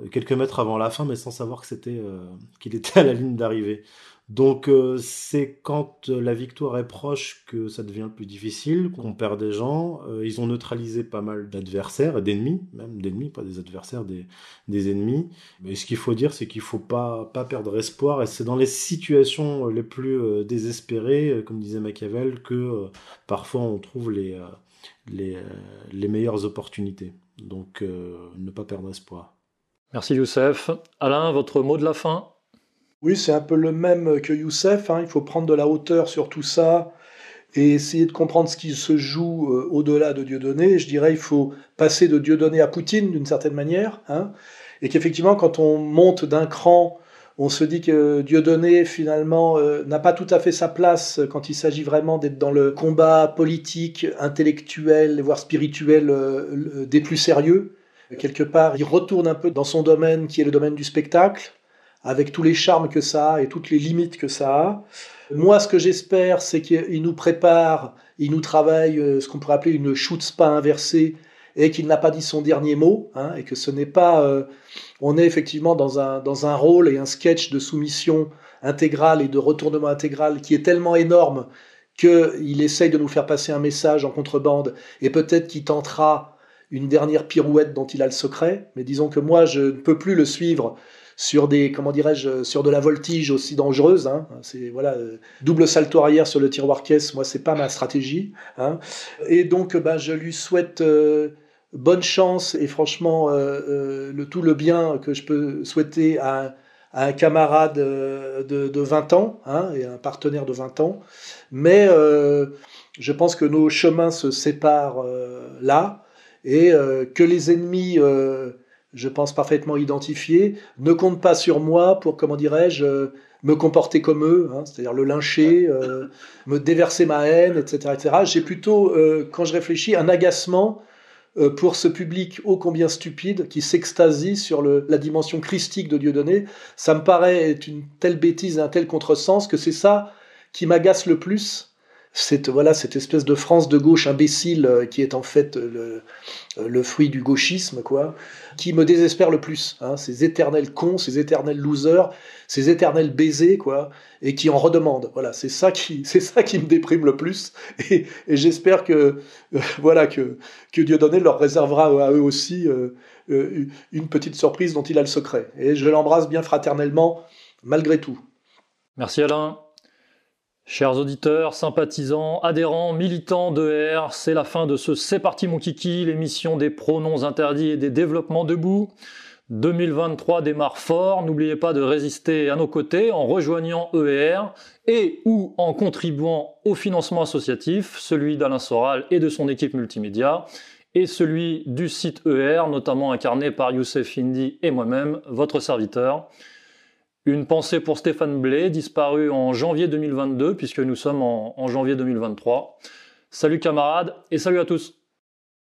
euh, quelques mètres avant la fin, mais sans savoir euh, qu'il était à la ligne d'arrivée. Donc euh, c'est quand la victoire est proche que ça devient plus difficile, qu'on perd des gens. ils ont neutralisé pas mal d'adversaires, d'ennemis, même d'ennemis, pas des adversaires, des, des ennemis. Mais ce qu'il faut dire, c'est qu'il faut pas, pas perdre espoir. Et c'est dans les situations les plus désespérées, comme disait Machiavel, que parfois on trouve les, les, les meilleures opportunités. Donc ne pas perdre espoir. Merci Youssef. Alain, votre mot de la fin? Oui, c'est un peu le même que Youssef. Hein. Il faut prendre de la hauteur sur tout ça et essayer de comprendre ce qui se joue euh, au-delà de Dieudonné. Je dirais il faut passer de Dieudonné à Poutine d'une certaine manière. Hein. et qu'effectivement, quand on monte d'un cran, on se dit que Dieudonné, finalement, euh, n'a pas tout à fait sa place quand il s'agit vraiment d'être dans le combat politique, intellectuel, voire spirituel euh, des plus sérieux. Quelque part, il retourne un peu dans son domaine qui est le domaine du spectacle, avec tous les charmes que ça a et toutes les limites que ça a. Moi, ce que j'espère, c'est qu'il nous prépare, il nous travaille euh, ce qu'on pourrait appeler une spa inversée, et qu'il n'a pas dit son dernier mot, hein, et que ce n'est pas... Euh, on est effectivement dans un, dans un rôle et un sketch de soumission intégrale et de retournement intégral qui est tellement énorme qu'il essaye de nous faire passer un message en contrebande, et peut-être qu'il tentera une dernière pirouette dont il a le secret, mais disons que moi je ne peux plus le suivre sur des comment dirais-je sur de la voltige aussi dangereuse hein. c'est voilà euh, double salto arrière sur le tiroir caisse moi c'est pas ma stratégie hein. et donc ben je lui souhaite euh, bonne chance et franchement euh, le tout le bien que je peux souhaiter à, un camarade de, de, 20 ans hein, et un partenaire de 20 ans mais je pense que nos chemins se séparent là et euh, que les ennemis euh, je pense parfaitement identifiés, ne comptent pas sur moi pour, comment dirais-je, euh, me comporter comme eux, hein, c'est-à-dire le lyncher, euh, me déverser ma haine, etc. etc. J'ai plutôt, euh, quand je réfléchis, un agacement euh, pour ce public ô combien stupide qui s'extasie sur le, la dimension christique de Dieudonné. Ça me paraît être une telle bêtise, un tel contresens que c'est ça qui m'agace le plus cette, voilà, cette espèce de France de gauche imbécile qui est en fait le, le fruit du gauchisme, quoi, qui me désespère le plus. Hein, ces éternels cons, ces éternels losers, ces éternels baisers, quoi, et qui en redemandent. Voilà, c'est ça qui, c'est ça qui me déprime le plus. Et, j'espère que, euh, voilà, que, que leur réservera à eux aussi euh, euh, une petite surprise dont il a le secret. Et je l'embrasse bien fraternellement, malgré tout. Merci Alain. Chers auditeurs, sympathisants, adhérents, militants de c'est la fin de ce C'est parti mon kiki, l'émission des pronoms interdits et des développements debout. 2023 démarre fort, n'oubliez pas de résister à nos côtés en rejoignant ER et ou en contribuant au financement associatif, celui d'Alain Soral et de son équipe multimédia, et celui du site ER, notamment incarné par Youssef Hindi et moi-même, votre serviteur. Une pensée pour Stéphane Blé, disparu en janvier 2022, puisque nous sommes en, en janvier 2023. Salut camarades et salut à tous